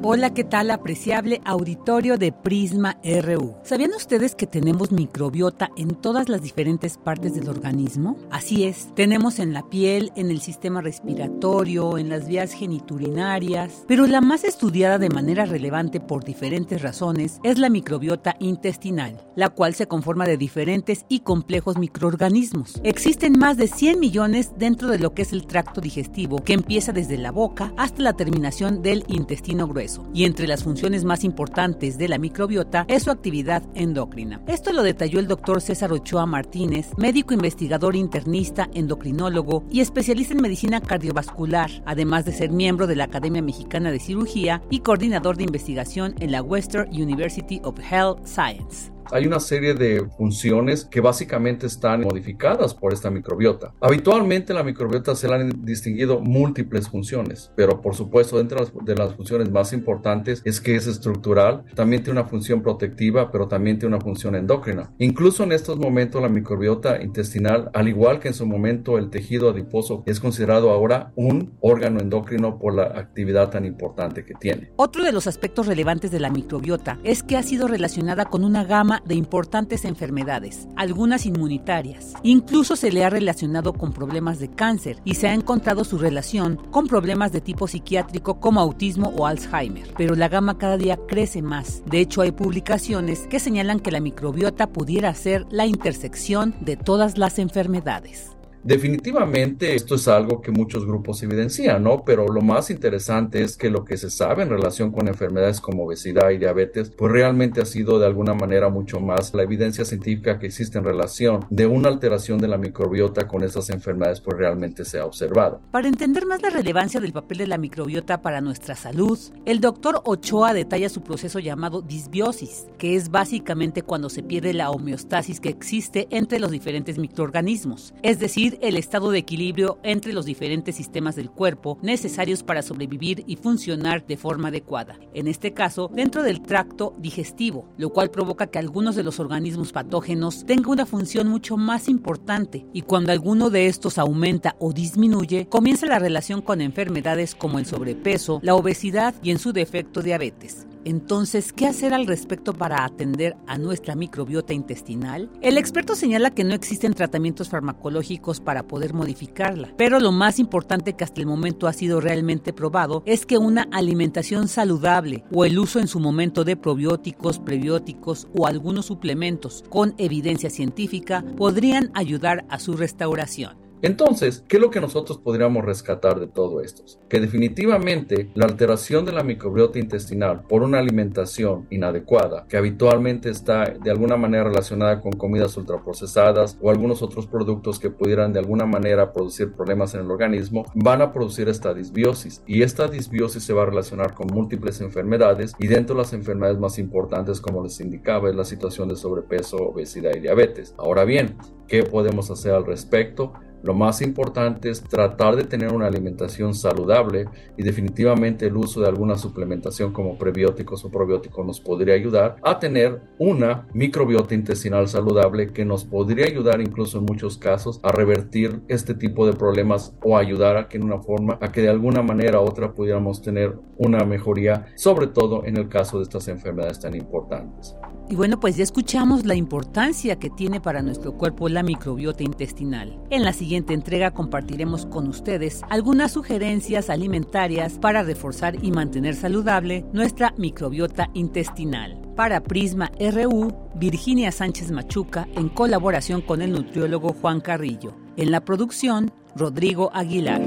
Hola, ¿qué tal apreciable auditorio de Prisma RU? ¿Sabían ustedes que tenemos microbiota en todas las diferentes partes del organismo? Así es, tenemos en la piel, en el sistema respiratorio, en las vías geniturinarias, pero la más estudiada de manera relevante por diferentes razones es la microbiota intestinal, la cual se conforma de diferentes y complejos microorganismos. Existen más de 100 millones dentro de lo que es el tracto digestivo, que empieza desde la boca hasta la terminación del intestino grueso y entre las funciones más importantes de la microbiota es su actividad endocrina. Esto lo detalló el doctor César Ochoa Martínez, médico investigador internista, endocrinólogo y especialista en medicina cardiovascular, además de ser miembro de la Academia Mexicana de Cirugía y coordinador de investigación en la Western University of Health Science hay una serie de funciones que básicamente están modificadas por esta microbiota. Habitualmente la microbiota se le han distinguido múltiples funciones, pero por supuesto dentro de las funciones más importantes es que es estructural, también tiene una función protectiva, pero también tiene una función endocrina. Incluso en estos momentos la microbiota intestinal, al igual que en su momento el tejido adiposo, es considerado ahora un órgano endocrino por la actividad tan importante que tiene. Otro de los aspectos relevantes de la microbiota es que ha sido relacionada con una gama de importantes enfermedades, algunas inmunitarias. Incluso se le ha relacionado con problemas de cáncer y se ha encontrado su relación con problemas de tipo psiquiátrico como autismo o Alzheimer. Pero la gama cada día crece más. De hecho, hay publicaciones que señalan que la microbiota pudiera ser la intersección de todas las enfermedades. Definitivamente esto es algo que muchos grupos evidencian, ¿no? Pero lo más interesante es que lo que se sabe en relación con enfermedades como obesidad y diabetes, pues realmente ha sido de alguna manera mucho más la evidencia científica que existe en relación de una alteración de la microbiota con esas enfermedades, pues realmente se ha observado. Para entender más la relevancia del papel de la microbiota para nuestra salud, el doctor Ochoa detalla su proceso llamado disbiosis, que es básicamente cuando se pierde la homeostasis que existe entre los diferentes microorganismos, es decir, el estado de equilibrio entre los diferentes sistemas del cuerpo necesarios para sobrevivir y funcionar de forma adecuada. En este caso, dentro del tracto digestivo, lo cual provoca que algunos de los organismos patógenos tengan una función mucho más importante y cuando alguno de estos aumenta o disminuye, comienza la relación con enfermedades como el sobrepeso, la obesidad y en su defecto diabetes. Entonces, ¿qué hacer al respecto para atender a nuestra microbiota intestinal? El experto señala que no existen tratamientos farmacológicos para poder modificarla, pero lo más importante que hasta el momento ha sido realmente probado es que una alimentación saludable o el uso en su momento de probióticos, prebióticos o algunos suplementos con evidencia científica podrían ayudar a su restauración. Entonces, ¿qué es lo que nosotros podríamos rescatar de todo esto? Que definitivamente la alteración de la microbiota intestinal por una alimentación inadecuada, que habitualmente está de alguna manera relacionada con comidas ultraprocesadas o algunos otros productos que pudieran de alguna manera producir problemas en el organismo, van a producir esta disbiosis. Y esta disbiosis se va a relacionar con múltiples enfermedades y dentro de las enfermedades más importantes, como les indicaba, es la situación de sobrepeso, obesidad y diabetes. Ahora bien, ¿qué podemos hacer al respecto? Lo más importante es tratar de tener una alimentación saludable y definitivamente el uso de alguna suplementación como prebióticos o probióticos nos podría ayudar a tener una microbiota intestinal saludable que nos podría ayudar incluso en muchos casos a revertir este tipo de problemas o ayudar a que en una forma, a que de alguna manera u otra pudiéramos tener una mejoría, sobre todo en el caso de estas enfermedades tan importantes. Y bueno, pues ya escuchamos la importancia que tiene para nuestro cuerpo la microbiota intestinal. En la entrega compartiremos con ustedes algunas sugerencias alimentarias para reforzar y mantener saludable nuestra microbiota intestinal. Para Prisma RU, Virginia Sánchez Machuca en colaboración con el nutriólogo Juan Carrillo. En la producción, Rodrigo Aguilar.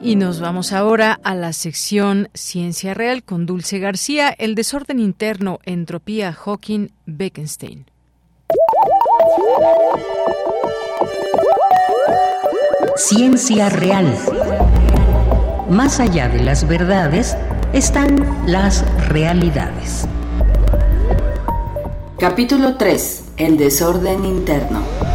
Y nos vamos ahora a la sección Ciencia Real con Dulce García, el desorden interno, entropía, Hawking, Bekenstein. Ciencia Real. Más allá de las verdades están las realidades. Capítulo 3. El desorden interno.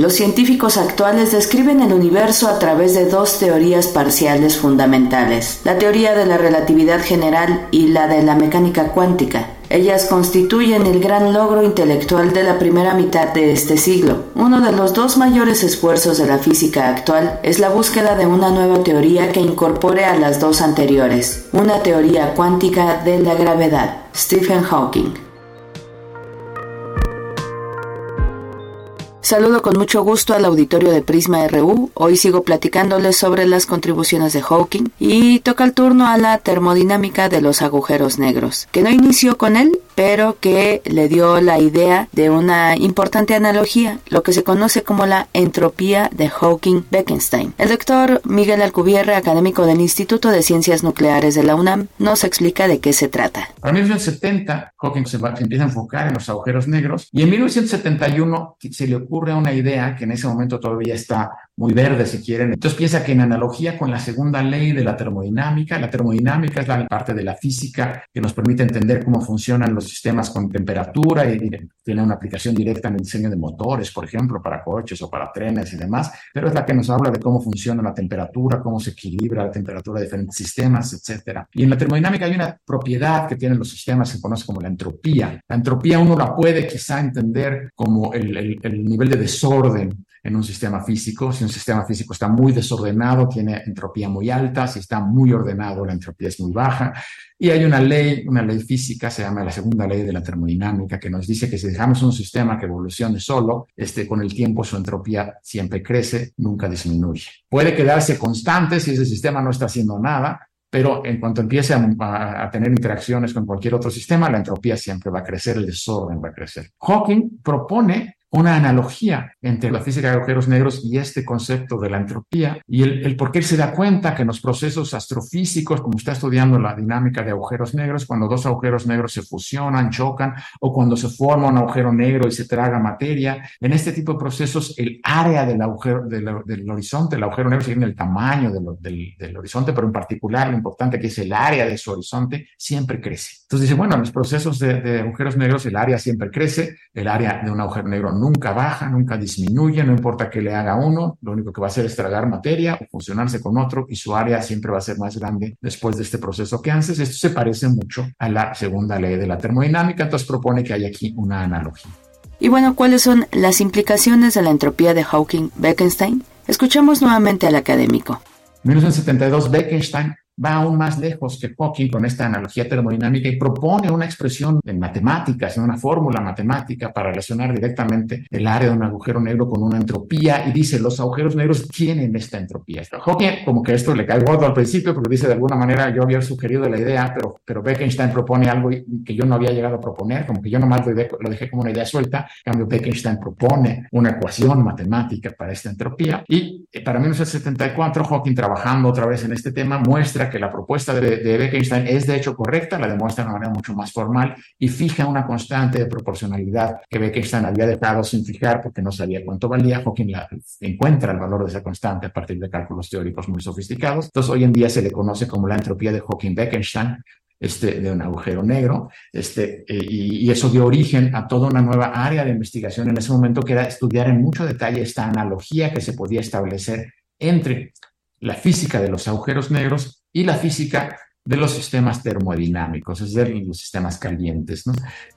Los científicos actuales describen el universo a través de dos teorías parciales fundamentales, la teoría de la relatividad general y la de la mecánica cuántica. Ellas constituyen el gran logro intelectual de la primera mitad de este siglo. Uno de los dos mayores esfuerzos de la física actual es la búsqueda de una nueva teoría que incorpore a las dos anteriores, una teoría cuántica de la gravedad. Stephen Hawking. Saludo con mucho gusto al auditorio de Prisma RU. Hoy sigo platicándoles sobre las contribuciones de Hawking y toca el turno a la termodinámica de los agujeros negros, que no inició con él, pero que le dio la idea de una importante analogía, lo que se conoce como la entropía de Hawking-Bekenstein. El doctor Miguel Alcubierre, académico del Instituto de Ciencias Nucleares de la UNAM, nos explica de qué se trata. En 1970, Hawking se, se empieza a enfocar en los agujeros negros y en 1971 se le ocurre una idea que en ese momento todavía está muy verde, si quieren. Entonces piensa que en analogía con la segunda ley de la termodinámica, la termodinámica es la parte de la física que nos permite entender cómo funcionan los sistemas con temperatura y tiene una aplicación directa en el diseño de motores, por ejemplo, para coches o para trenes y demás, pero es la que nos habla de cómo funciona la temperatura, cómo se equilibra la temperatura de diferentes sistemas, etcétera. Y en la termodinámica hay una propiedad que tienen los sistemas que se conoce como la entropía. La entropía uno la puede quizá entender como el, el, el nivel de desorden en un sistema físico. Si un sistema físico está muy desordenado, tiene entropía muy alta. Si está muy ordenado, la entropía es muy baja. Y hay una ley, una ley física, se llama la segunda ley de la termodinámica, que nos dice que si dejamos un sistema que evolucione solo, este, con el tiempo su entropía siempre crece, nunca disminuye. Puede quedarse constante si ese sistema no está haciendo nada, pero en cuanto empiece a, a, tener interacciones con cualquier otro sistema, la entropía siempre va a crecer, el desorden va a crecer. Hawking propone una analogía entre la física de agujeros negros y este concepto de la entropía y el, el por qué se da cuenta que en los procesos astrofísicos, como está estudiando la dinámica de agujeros negros, cuando dos agujeros negros se fusionan, chocan, o cuando se forma un agujero negro y se traga materia, en este tipo de procesos el área del agujero, del, del horizonte, el agujero negro tiene el tamaño del, del, del, horizonte, pero en particular lo importante que es el área de su horizonte, siempre crece. Entonces dice, bueno, en los procesos de, de agujeros negros el área siempre crece, el área de un agujero negro nunca baja, nunca disminuye, no importa qué le haga uno, lo único que va a hacer es tragar materia o fusionarse con otro y su área siempre va a ser más grande después de este proceso que antes. Esto se parece mucho a la segunda ley de la termodinámica, entonces propone que hay aquí una analogía. Y bueno, ¿cuáles son las implicaciones de la entropía de Hawking-Bekenstein? Escuchamos nuevamente al académico. En 1972, Bekenstein va aún más lejos que Hawking con esta analogía termodinámica y propone una expresión en matemáticas, en una fórmula matemática para relacionar directamente el área de un agujero negro con una entropía y dice los agujeros negros tienen esta entropía. Hawking como que esto le cae gordo al principio porque dice de alguna manera yo había sugerido la idea, pero, pero Bekenstein propone algo que yo no había llegado a proponer, como que yo nomás lo, lo dejé como una idea suelta, en cambio Bekenstein propone una ecuación matemática para esta entropía y eh, para 1974 Hawking trabajando otra vez en este tema muestra que la propuesta de, de Bekenstein es de hecho correcta, la demuestra de una manera mucho más formal y fija una constante de proporcionalidad que Bekenstein había dejado sin fijar porque no sabía cuánto valía. Hawking la, encuentra el valor de esa constante a partir de cálculos teóricos muy sofisticados. Entonces, hoy en día se le conoce como la entropía de Hawking-Bekenstein, este, de un agujero negro, este, y, y, eso dio origen a toda una nueva área de investigación en ese momento que era estudiar en mucho detalle esta analogía que se podía establecer entre la física de los agujeros negros y la física de los sistemas termodinámicos, es decir, los sistemas calientes.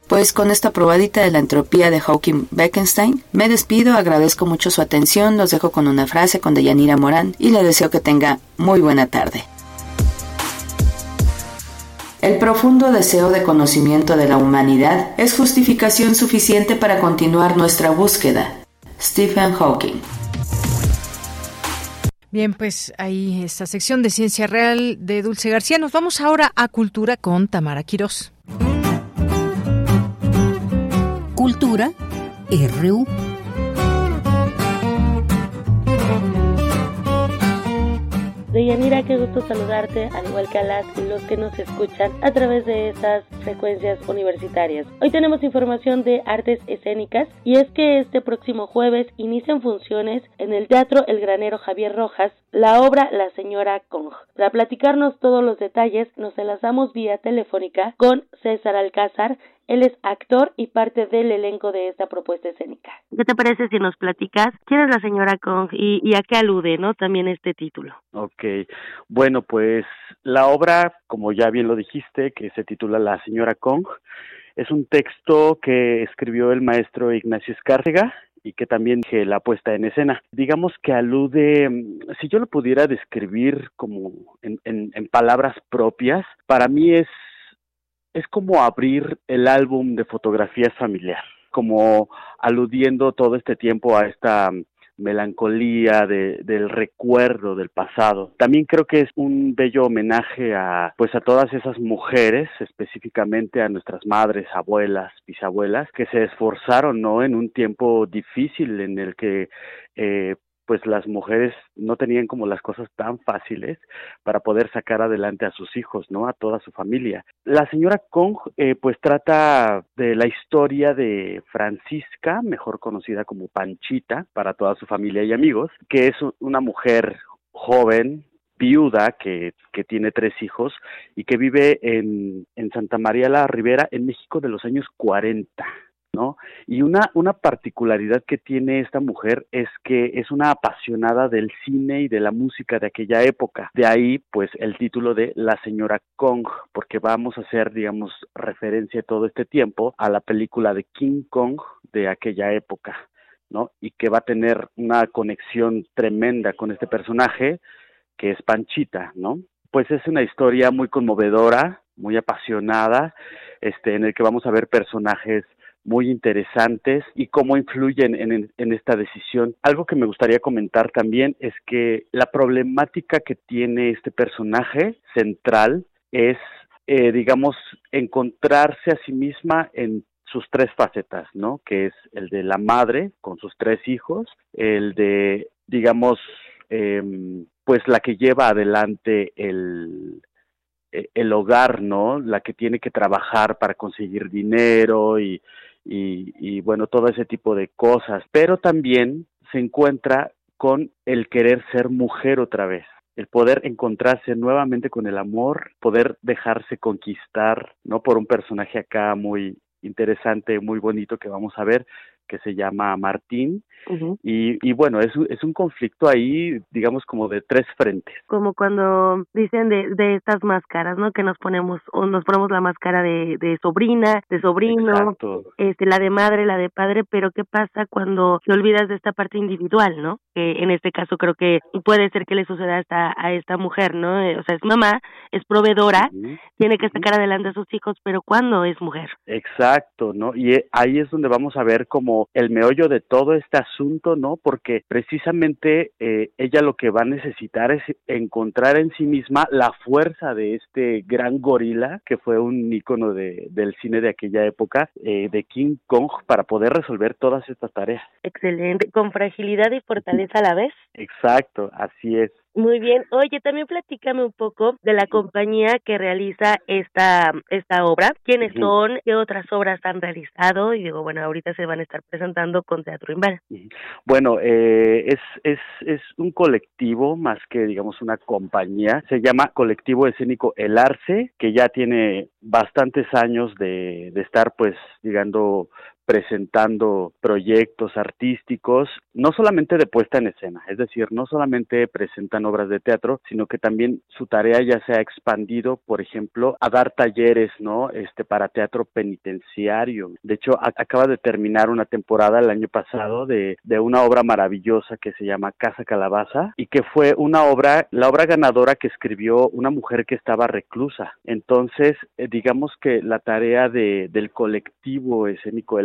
Pues con esta probadita de la entropía de Hawking-Bekenstein, me despido, agradezco mucho su atención, los dejo con una frase con Deyanira Morán y le deseo que tenga muy buena tarde. El profundo deseo de conocimiento de la humanidad es justificación suficiente para continuar nuestra búsqueda. Stephen Hawking Bien, pues ahí esta sección de Ciencia Real de Dulce García. Nos vamos ahora a Cultura con Tamara Quirós. Cultura RU. Deyanira, qué gusto saludarte, al igual que a las y los que nos escuchan a través de estas frecuencias universitarias. Hoy tenemos información de artes escénicas y es que este próximo jueves inician funciones en el Teatro El Granero Javier Rojas la obra La Señora Kong. Para platicarnos todos los detalles nos enlazamos vía telefónica con César Alcázar, él es actor y parte del elenco de esta propuesta escénica. ¿Qué te parece si nos platicas quién es la señora Kong y, y, a qué alude, no? También este título. Ok, bueno, pues la obra, como ya bien lo dijiste, que se titula La señora Kong, Es un texto que escribió el maestro Ignacio Escárcega y que también dije la puesta en escena. Digamos que alude, mm, si yo lo pudiera describir como en, en palabras propias, para mí es, es como abrir el álbum de fotografías familiar, como aludiendo todo este tiempo a esta melancolía de, del recuerdo del pasado. También creo que es un bello homenaje a pues a todas esas mujeres, específicamente a nuestras madres, abuelas, bisabuelas, que se esforzaron, ¿no? En un tiempo difícil en el que eh, pues las mujeres no tenían como las cosas tan fáciles para poder sacar adelante a sus hijos, ¿no? A toda su familia. La señora Kong, eh, pues trata de la historia de Francisca, mejor conocida como Panchita, para toda su familia y amigos, que es una mujer joven, viuda, que, que tiene tres hijos y que vive en, en Santa María la Ribera, en México de los años 40. ¿No? Y una, una particularidad que tiene esta mujer es que es una apasionada del cine y de la música de aquella época. De ahí, pues, el título de La señora Kong, porque vamos a hacer, digamos, referencia todo este tiempo a la película de King Kong de aquella época, ¿no? Y que va a tener una conexión tremenda con este personaje, que es Panchita, ¿no? Pues es una historia muy conmovedora, muy apasionada, este, en el que vamos a ver personajes muy interesantes y cómo influyen en, en, esta decisión. Algo que me gustaría comentar también es que la problemática que tiene este personaje central es, eh, digamos, encontrarse a sí misma en sus tres facetas, ¿no? Que es el de la madre con sus tres hijos, el de, digamos, eh, pues la que lleva adelante el, e, el hogar, ¿no? La que tiene que trabajar para conseguir dinero y, y, bueno, todo ese tipo de cosas, pero también se encuentra con el querer ser mujer otra vez, el poder encontrarse nuevamente con el amor, poder dejarse conquistar, ¿no? Por un personaje acá muy interesante, muy bonito que vamos a ver, que se llama Martín. y, y, bueno, es, es un conflicto ahí, digamos, como de tres frentes. Como cuando dicen de, de estas máscaras, ¿no? Que nos ponemos, o nos ponemos la máscara de, de sobrina, de sobrino, este, la de madre, la de padre, pero ¿qué pasa cuando te olvidas de esta parte individual, ¿no? Que en este caso creo que puede ser que le suceda a esta, a esta mujer, ¿no? Eh, o sea, es mamá, es proveedora, tiene que sacar adelante a sus hijos, pero ¿cuándo es mujer? Exacto, ¿no? Y eh, ahí es donde vamos a ver el meollo de todo este asunto, ¿no? Porque precisamente eh, ella lo que va a necesitar es encontrar en sí misma la fuerza de este gran gorila que fue un ícono de, del cine de aquella época, eh, de King Kong, para poder resolver todas estas tareas. Excelente, con fragilidad y fortaleza a la vez. Exacto, así es. Muy bien. Oye, también platícame un poco de la compañía que realiza esta esta obra. ¿Quiénes son? ¿Qué otras obras han realizado? Y digo, bueno, ahorita se van a estar presentando con Teatro Inval. Bueno, eh, es, es, es un colectivo más que, digamos, una compañía. Se llama Colectivo Escénico El Arce, que ya tiene bastantes años de, de estar, pues, digamos, presentando proyectos artísticos, no solamente de puesta en escena, es decir, no solamente presentan obras de teatro, sino que también su tarea ya se ha expandido, por ejemplo, a dar talleres, ¿no? Este para teatro penitenciario. De hecho, acaba de terminar una temporada el año pasado de, de una obra maravillosa que se llama Casa Calabaza y que fue una obra, la obra ganadora que escribió una mujer que estaba reclusa. Entonces, eh, digamos que la tarea de, del colectivo escénico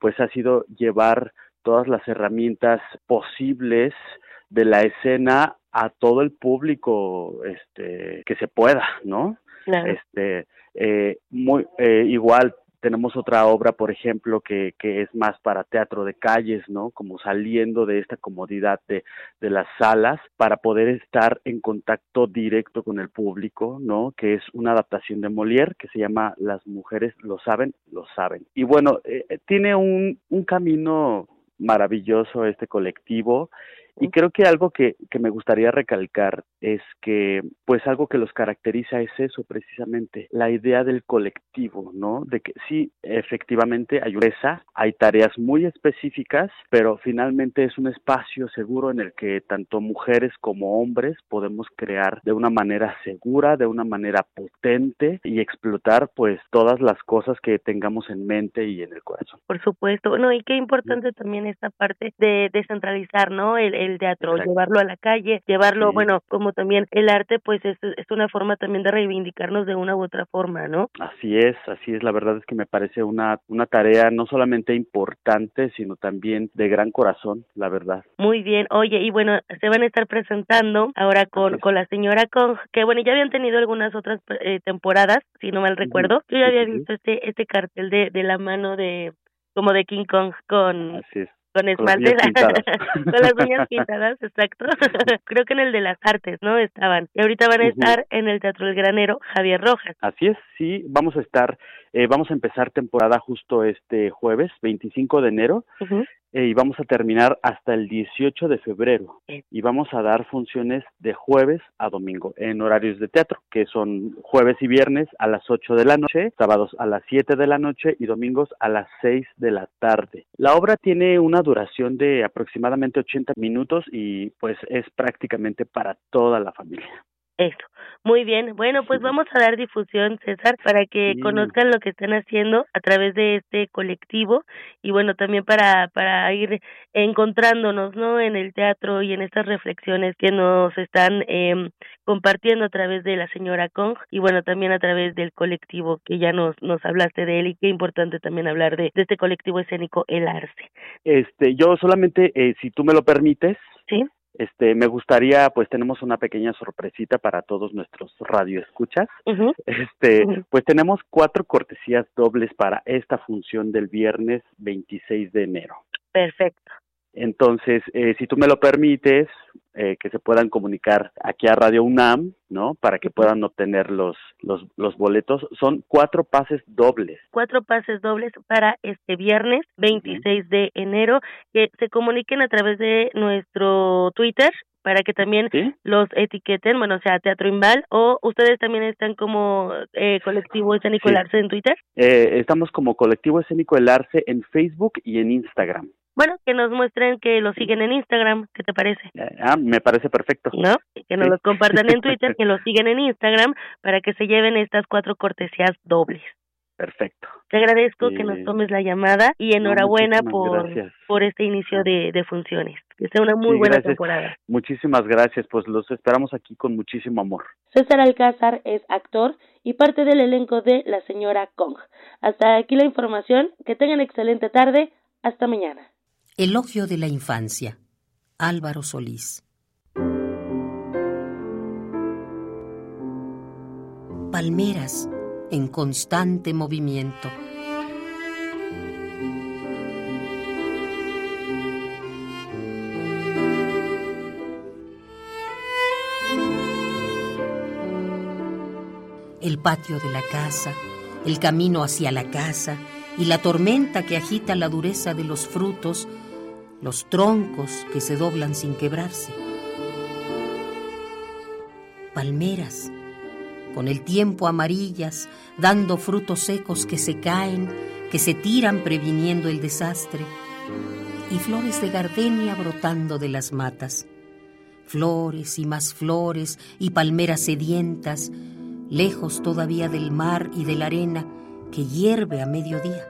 Pues ha sido llevar todas las herramientas posibles de la escena a todo el público este que se pueda no este eh, muy eh, igual tenemos otra obra, por ejemplo, que, que es más para teatro de calles, ¿no? Como saliendo de esta comodidad de, de las salas para poder estar en contacto directo con el público, ¿no? Que es una adaptación de Molière que se llama Las mujeres lo saben, lo saben. Y bueno, eh, tiene un, un camino maravilloso este colectivo Y creo que algo que, que me gustaría recalcar es que, pues algo que los caracteriza es eso precisamente, la idea del colectivo, ¿no? De que sí, efectivamente hay una hay tareas muy específicas, pero finalmente es un espacio seguro en el que tanto mujeres como hombres podemos crear de una manera segura, de una manera potente y explotar pues todas las cosas que tengamos en mente y en el corazón. Por supuesto, no, y qué importante también esta parte de descentralizar, ¿no? El, el teatro, llevarlo a la calle, llevarlo, bueno, como también el arte, pues es, es una forma también de reivindicarnos de una u otra forma, ¿no? Así es, así es, la verdad es que me parece una, una tarea no solamente importante, sino también de gran corazón, la verdad. Muy bien, oye, y bueno, se van a estar presentando ahora con, con la señora Kong, que bueno, ya habían tenido algunas otras eh, temporadas, si no mal recuerdo, yo ya había visto este, este cartel de, de la mano de como de King Kong con con esmalte, con las uñas pintadas, exacto. Creo que en el de las artes, ¿no? Estaban. Y ahorita van a estar en el Teatro del Granero Javier Rojas. Así es, sí, vamos a estar, eh, vamos a empezar temporada justo este jueves, 25 de enero. Eh, y vamos a terminar hasta el 18 de febrero y vamos a dar funciones de jueves a domingo en horarios de teatro, que son jueves y viernes a las 8 de la noche, sábados a las 7 de la noche y domingos a las 6 de la tarde. La obra tiene una duración de aproximadamente 80 minutos y pues es prácticamente para toda la familia. Eso. Muy bien. Bueno, pues vamos a dar difusión, César, para que conozcan lo que están haciendo a través de este colectivo y bueno, también para para ir encontrándonos, ¿no? En el teatro y en estas reflexiones que nos están eh, compartiendo a través de la señora Kong y bueno, también a través del colectivo que ya nos nos hablaste de él y qué importante también hablar de, de este colectivo escénico El Arce. Este, yo solamente, eh, si tú me lo permites, sí este, me gustaría, pues tenemos una pequeña sorpresita para todos nuestros radioescuchas. Este, pues tenemos cuatro cortesías dobles para esta función del viernes 26 de enero. Perfecto. Entonces, eh, si tú me lo permites, eh, que se puedan comunicar aquí a Radio UNAM, ¿no? Para que puedan obtener los, los, los boletos. Son cuatro pases dobles. Cuatro pases dobles para este viernes 26 de enero. Que se comuniquen a través de nuestro Twitter para que también los etiqueten, bueno, o sea, Teatro Imbal, o ustedes también están como eh, Colectivo Escénico El Arce en Twitter. Eh, estamos como Colectivo Escénico El Arce en Facebook y en Instagram. Bueno, que nos muestren que lo siguen en Instagram, ¿qué te parece? Eh, ah, me parece perfecto. ¿No? Que nos los compartan en Twitter, que lo siguen en Instagram, para que se lleven estas cuatro cortesías dobles. Perfecto. Te agradezco que nos tomes la llamada y enhorabuena por, por este inicio de, de funciones. Que sea una muy buena temporada. Muchísimas gracias, pues los esperamos aquí con muchísimo amor. César Alcázar es actor y parte del elenco de La Señora Kong. Hasta aquí la información. Que tengan excelente tarde. Hasta mañana. Elogio de la infancia. Álvaro Solís. Palmeras en constante movimiento. El patio de la casa, el camino hacia la casa y la tormenta que agita la dureza de los frutos los troncos que se doblan sin quebrarse. Palmeras, con el tiempo amarillas, dando frutos secos que se caen, que se tiran previniendo el desastre, y flores de gardenia brotando de las matas. Flores y más flores y palmeras sedientas, lejos todavía del mar y de la arena que hierve a mediodía.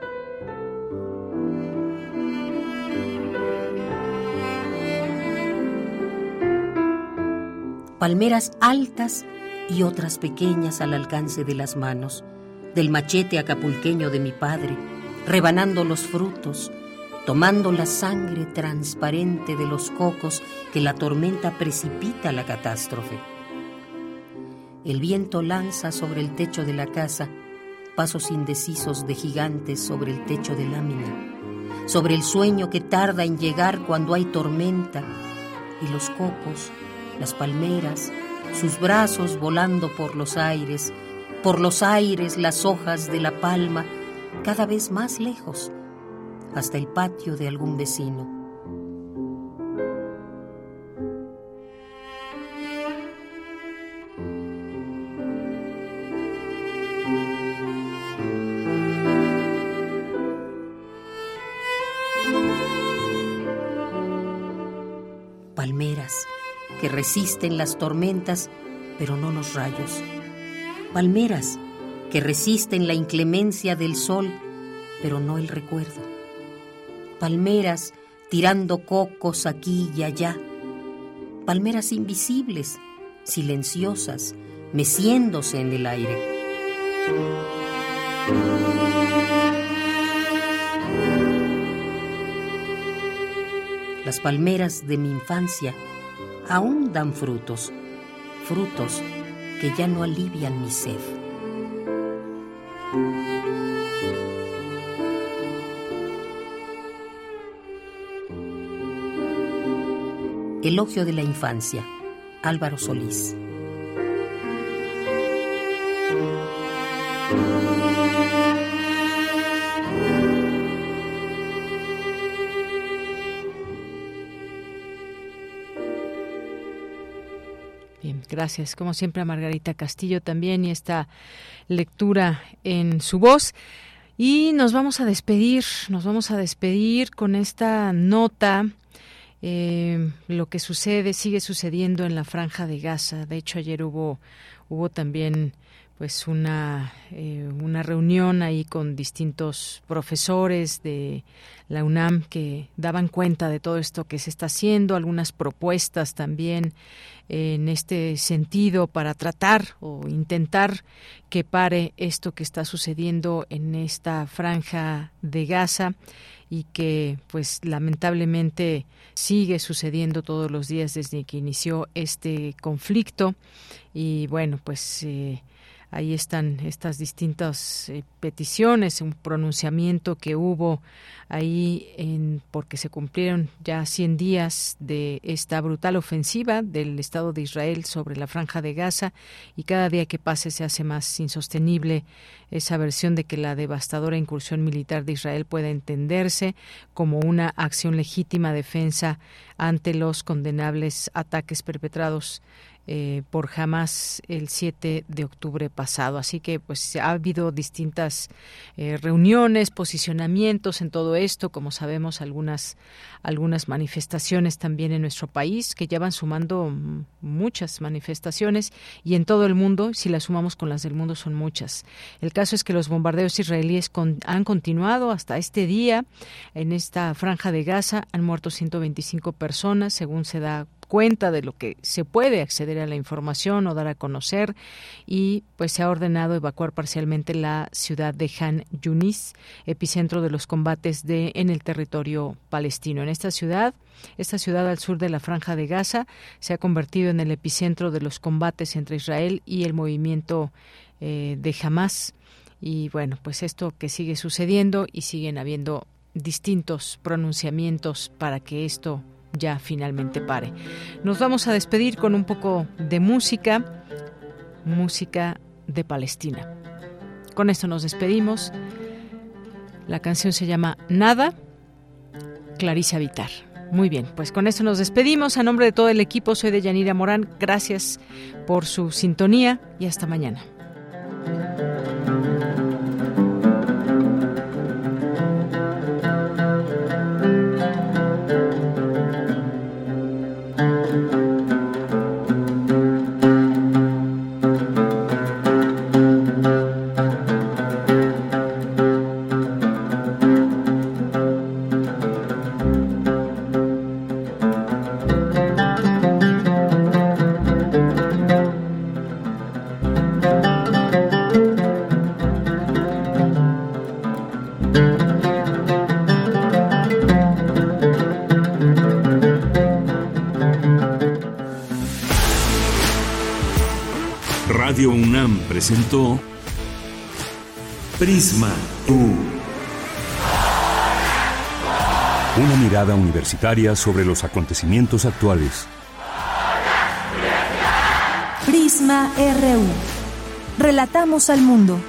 Palmeras altas y otras pequeñas al alcance de las manos, del machete acapulqueño de mi padre, rebanando los frutos, tomando la sangre transparente de los cocos que la tormenta precipita la catástrofe. El viento lanza sobre el techo de la casa pasos indecisos de gigantes sobre el techo de lámina, sobre el sueño que tarda en llegar cuando hay tormenta y los cocos las palmeras, sus brazos volando por los aires, por los aires las hojas de la palma, cada vez más lejos, hasta el patio de algún vecino. Que resisten las tormentas, pero no los rayos. Palmeras que resisten la inclemencia del sol, pero no el recuerdo. Palmeras tirando cocos aquí y allá. Palmeras invisibles, silenciosas, meciéndose en el aire. Las palmeras de mi infancia aún dan frutos, frutos que ya no alivian mi sed. Elogio de la infancia, Álvaro Solís. Gracias. Como siempre a Margarita Castillo también y esta lectura en su voz. Y nos vamos a despedir, nos vamos a despedir con esta nota. Eh, lo que sucede, sigue sucediendo en la franja de Gaza. De hecho, ayer hubo, hubo también pues una, eh, una reunión ahí con distintos profesores de la UNAM que daban cuenta de todo esto que se está haciendo, algunas propuestas también en este sentido para tratar o intentar que pare esto que está sucediendo en esta franja de Gaza y que pues lamentablemente sigue sucediendo todos los días desde que inició este conflicto. Y bueno pues eh, Ahí están estas distintas eh, peticiones, un pronunciamiento que hubo ahí en, porque se cumplieron ya 100 días de esta brutal ofensiva del Estado de Israel sobre la franja de Gaza y cada día que pase se hace más insostenible esa versión de que la devastadora incursión militar de Israel pueda entenderse como una acción legítima defensa ante los condenables ataques perpetrados eh, por Hamas el 7 de octubre pasado. Así que pues ha habido distintas eh, reuniones, posicionamientos en todo esto, como sabemos algunas algunas manifestaciones también en nuestro país que ya van sumando muchas manifestaciones y en todo el mundo, si las sumamos con las del mundo son muchas. El caso es que los bombardeos israelíes han continuado hasta este día en esta franja de Gaza han muerto 125 personas según se da cuenta de lo que se puede acceder a la información o dar a conocer y pues se ha ordenado evacuar parcialmente la ciudad de Han Yunis, epicentro de los combates de en el territorio palestino. En esta ciudad, esta ciudad al sur de la franja de Gaza se ha convertido en el epicentro de los combates entre Israel y el movimiento eh, de Hamas. Y bueno, pues esto que sigue sucediendo y siguen habiendo distintos pronunciamientos para que esto ya finalmente pare. Nos vamos a despedir con un poco de música, música de Palestina. Con esto nos despedimos. La canción se llama Nada, Clarice Vitar. Muy bien, pues con esto nos despedimos. A nombre de todo el equipo, soy de Yanira Morán. Gracias por su sintonía y hasta mañana. Presentó Prisma U. Una mirada universitaria sobre los acontecimientos actuales. Prisma RU. Relatamos al mundo.